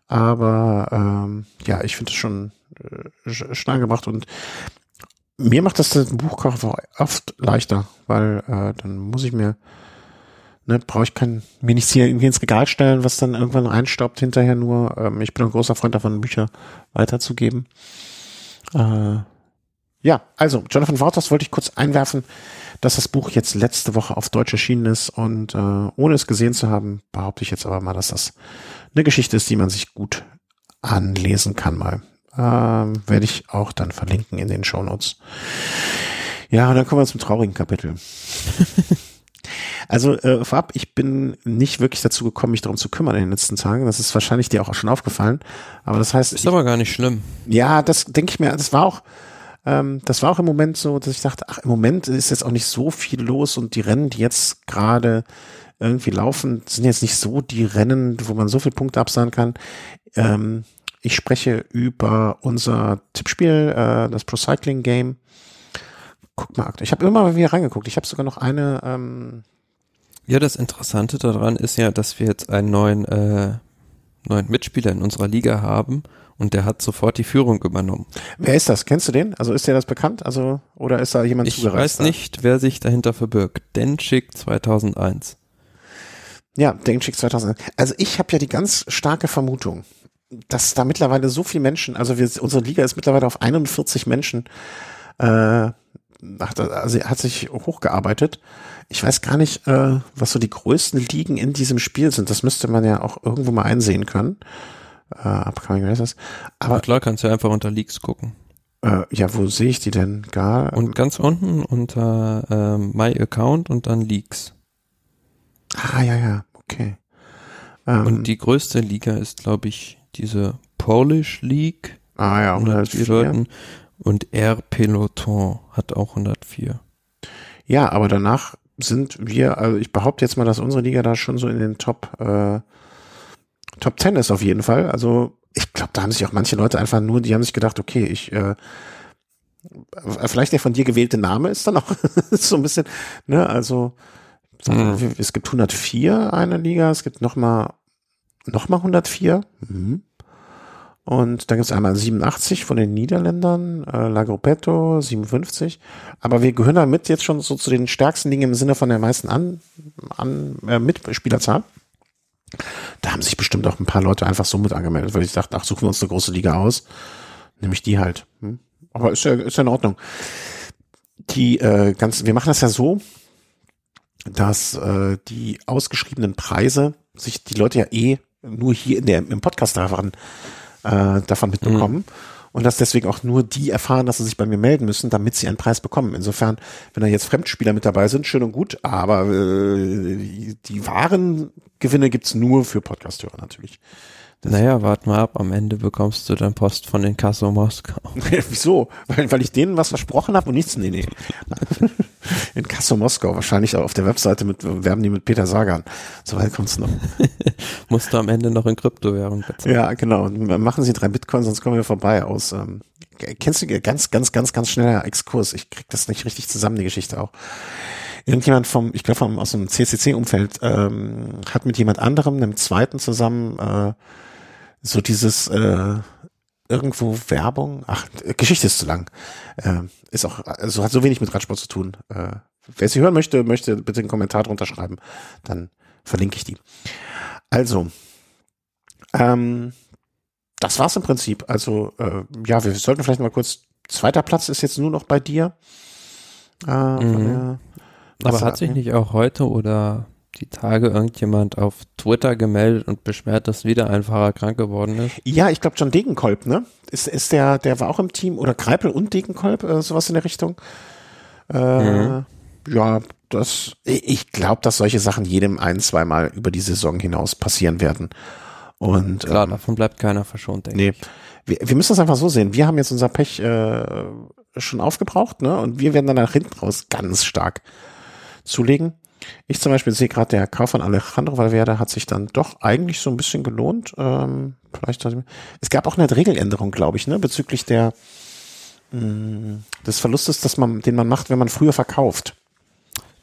Aber ähm, ja, ich finde es schon äh, schnell gemacht und mir macht das den Buchkauf oft leichter, weil äh, dann muss ich mir, ne, brauche ich kein, mir nichts hier irgendwie ins Regal stellen, was dann irgendwann reinstaubt hinterher nur. Ähm, ich bin ein großer Freund davon, Bücher weiterzugeben. Äh, ja, also Jonathan Wouters wollte ich kurz einwerfen, dass das Buch jetzt letzte Woche auf Deutsch erschienen ist und äh, ohne es gesehen zu haben, behaupte ich jetzt aber mal, dass das eine Geschichte ist, die man sich gut anlesen kann mal. Ähm, Werde ich auch dann verlinken in den Show Notes. Ja, und dann kommen wir zum traurigen Kapitel. also äh, vorab, ich bin nicht wirklich dazu gekommen, mich darum zu kümmern in den letzten Tagen. Das ist wahrscheinlich dir auch schon aufgefallen. Aber das heißt. Ist ich, aber gar nicht schlimm. Ja, das denke ich mir, das war auch Ähm, das war auch im Moment so, dass ich dachte, ach, im Moment ist jetzt auch nicht so viel los und die Rennen, die jetzt gerade irgendwie laufen, sind jetzt nicht so die Rennen, wo man so viele Punkte absahen kann. Ähm, ich spreche über unser Tippspiel, äh, das Pro Cycling Game. Guck mal, ich habe immer wieder reingeguckt. Ich habe sogar noch eine. Ähm ja, das Interessante daran ist ja, dass wir jetzt einen neuen, äh, neuen Mitspieler in unserer Liga haben und der hat sofort die Führung übernommen. Wer ist das? Kennst du den? Also ist dir das bekannt? Also oder ist da jemand ich zugereist? Ich weiß nicht, wer sich dahinter verbirgt. Denchik 2001. Ja, Denchik 2001. Also ich habe ja die ganz starke Vermutung, dass da mittlerweile so viele Menschen, also wir, unsere Liga ist mittlerweile auf 41 Menschen, äh, also hat sich hochgearbeitet. Ich weiß gar nicht, äh, was so die größten Ligen in diesem Spiel sind. Das müsste man ja auch irgendwo mal einsehen können. Äh, Upcoming Races. Aber ja, klar, kannst du einfach unter Leaks gucken. Äh, ja, wo sehe ich die denn gar? Und ganz unten unter äh, My Account und dann Leaks. Ah, ja, ja, okay. Ähm, und die größte Liga ist, glaube ich, diese Polish League. Ah ja, 104 Leuten. Und Air Peloton hat auch 104. Ja, aber danach sind wir, also ich behaupte jetzt mal, dass unsere Liga da schon so in den Top, äh, Top 10 ist auf jeden Fall. Also ich glaube, da haben sich auch manche Leute einfach nur, die haben sich gedacht, okay, ich, äh, vielleicht der von dir gewählte Name ist dann auch so ein bisschen, ne, also mhm. es gibt 104 eine Liga, es gibt noch mal, noch mal 104. Mhm. Und da gibt es einmal 87 von den Niederländern, äh, Lagropetto 57. Aber wir gehören damit jetzt schon so zu den stärksten Dingen im Sinne von der meisten an, an äh, Mitspielerzahl. Da haben sich bestimmt auch ein paar Leute einfach so mit angemeldet, weil ich dachte, ach, suchen wir uns eine große Liga aus. Nämlich die halt. Hm? Aber ist ja, ist ja in Ordnung. Die äh, ganz, wir machen das ja so, dass äh, die ausgeschriebenen Preise sich die Leute ja eh nur hier in der, im Podcast davon äh, davon mitbekommen. Mhm. Und dass deswegen auch nur die erfahren, dass sie sich bei mir melden müssen, damit sie einen Preis bekommen. Insofern, wenn da jetzt Fremdspieler mit dabei sind, schön und gut, aber äh, die wahren Gewinne gibt's nur für Podcasthörer natürlich. Das naja, warte mal ab, am Ende bekommst du dann Post von den Kasso Moskau. Wieso? Weil, weil ich denen was versprochen habe und nichts, nee, nee. In Kasso Moskau, wahrscheinlich auch auf der Webseite mit, werben die mit Peter Sagan. So weit kommt's noch. Musst du am Ende noch in Kryptowährung bezahlen. Ja, genau. Machen Sie drei Bitcoins, sonst kommen wir vorbei aus, ähm, kennst du, ganz, ganz, ganz, ganz schneller Exkurs. Ich krieg das nicht richtig zusammen, die Geschichte auch irgendjemand vom, ich glaube aus dem CCC-Umfeld, ähm, hat mit jemand anderem, einem zweiten zusammen, äh, so dieses äh, irgendwo Werbung, ach, Geschichte ist zu lang. Äh, ist auch, also hat so wenig mit Radsport zu tun. Äh, wer sie hören möchte, möchte bitte einen Kommentar drunter schreiben. Dann verlinke ich die. Also, ähm, das war's im Prinzip. Also, äh, ja, wir sollten vielleicht mal kurz, zweiter Platz ist jetzt nur noch bei dir. Äh, mhm. der, Aber hat sich nicht auch heute oder die Tage irgendjemand auf Twitter gemeldet und beschwert, dass wieder ein Fahrer krank geworden ist? Ja, ich glaube John Degenkolb, ne? Ist, ist der, der war auch im Team oder Kreipel und Degenkolb, äh, sowas in der Richtung. Äh, mhm. Ja, das, ich glaube, dass solche Sachen jedem ein, zweimal über die Saison hinaus passieren werden. Und klar, ähm, davon bleibt keiner verschont, denke nee. ich. Wir, wir müssen das einfach so sehen. Wir haben jetzt unser Pech äh, schon aufgebraucht, ne? Und wir werden dann nach hinten raus ganz stark zulegen. Ich zum Beispiel sehe gerade, der Kauf von Alejandro Valverde hat sich dann doch eigentlich so ein bisschen gelohnt. Ähm, vielleicht es gab auch eine Regeländerung, glaube ich, ne, bezüglich der mh, mm, des Verlustes, dass man, den man macht, wenn man früher verkauft.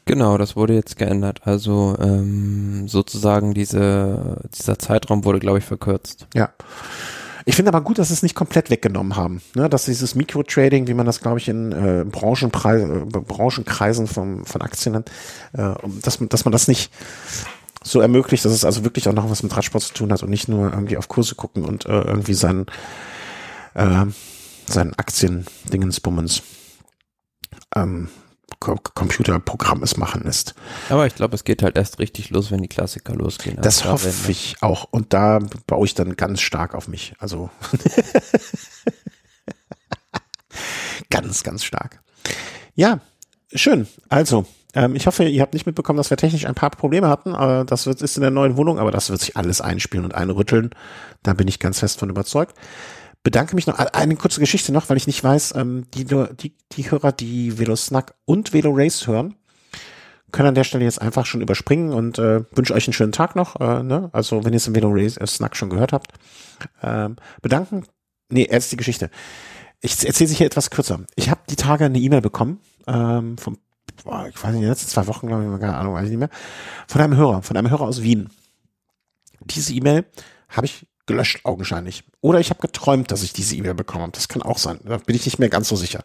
Genau, das wurde jetzt geändert. Also ähm, sozusagen diese, dieser Zeitraum wurde, glaube ich, verkürzt. Ja. Ich finde aber gut, dass sie es nicht komplett weggenommen haben. Ne? Dass dieses Mikro-Trading, wie man das, glaube ich, in äh, Branchenpreis, äh, Branchenkreisen von, von Aktien nennt, äh, dass, man, dass man das nicht so ermöglicht, dass es also wirklich auch noch was mit Radsport zu tun hat und nicht nur irgendwie auf Kurse gucken und äh, irgendwie seinen, äh, seinen Aktien-Dingensbummens ähm, Computerprogramm es machen lässt. Aber ich glaube, es geht halt erst richtig los, wenn die Klassiker losgehen. Das also hoffe da ich auch. Und da baue ich dann ganz stark auf mich. Also ganz, ganz stark. Ja, schön. Also, ähm, ich hoffe, ihr habt nicht mitbekommen, dass wir technisch ein paar Probleme hatten. Äh, das wird, ist in der neuen Wohnung, aber das wird sich alles einspielen und einrütteln. Da bin ich ganz fest von überzeugt. Bedanke mich noch, eine kurze Geschichte noch, weil ich nicht weiß, ähm, die, die, die Hörer, die Velo Snack und Velo Race hören, können an der Stelle jetzt einfach schon überspringen und äh, wünsche euch einen schönen Tag noch. Äh, ne? Also wenn ihr es im Velo Race äh, Snack schon gehört habt. Ähm, bedanken. Nee, erst die Geschichte. Ich erzähle sie hier etwas kürzer. Ich habe die Tage eine E-Mail bekommen ähm, vom, boah, ich weiß nicht, die letzten zwei Wochen, glaube ich, keine Ahnung, weiß ich nicht mehr, von einem Hörer, von einem Hörer aus Wien. Diese E-Mail habe ich gelöscht, augenscheinlich. Oder ich habe geträumt, dass ich diese E-Mail bekommen habe. Das kann auch sein. Da bin ich nicht mehr ganz so sicher.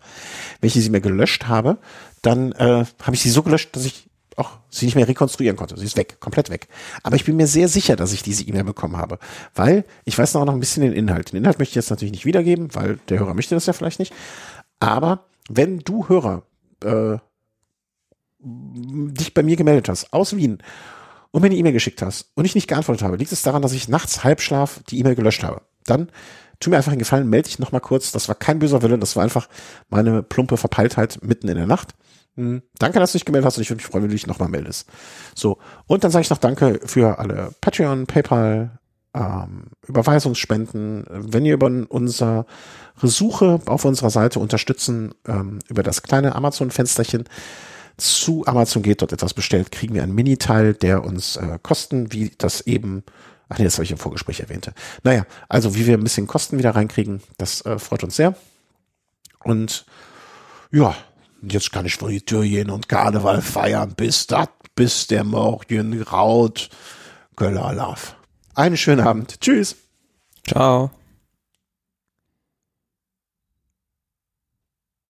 Wenn ich diese E-Mail gelöscht habe, dann äh, habe ich sie so gelöscht, dass ich auch sie nicht mehr rekonstruieren konnte. Sie ist weg, komplett weg. Aber ich bin mir sehr sicher, dass ich diese E-Mail bekommen habe, weil ich weiß noch ein bisschen den Inhalt. Den Inhalt möchte ich jetzt natürlich nicht wiedergeben, weil der Hörer möchte das ja vielleicht nicht. Aber wenn du Hörer äh, dich bei mir gemeldet hast aus Wien und mir eine E-Mail geschickt hast und ich nicht geantwortet habe, liegt es daran, dass ich nachts Halbschlaf die E-Mail gelöscht habe. Dann tu mir einfach einen Gefallen, melde dich nochmal kurz. Das war kein böser Wille, das war einfach meine plumpe Verpeiltheit mitten in der Nacht. Hm, danke, dass du dich gemeldet hast und ich würde mich freuen, wenn du dich nochmal meldest. So, und dann sage ich noch Danke für alle Patreon, PayPal, ähm, Überweisungsspenden. Wenn ihr über unsere Suche auf unserer Seite unterstützen, ähm, über das kleine Amazon-Fensterchen zu Amazon geht, dort etwas bestellt, kriegen wir einen Mini-Teil, der uns äh, Kosten, wie das eben, ach nee, das habe ich im Vorgespräch erwähnte. Naja, also wie wir ein bisschen Kosten wieder reinkriegen, das äh, freut uns sehr. Und ja, jetzt kann ich vor die Tür gehen und Karneval feiern, bis das, bis der Morgen graut. Göller Love. Einen schönen Abend. Tschüss. Ciao.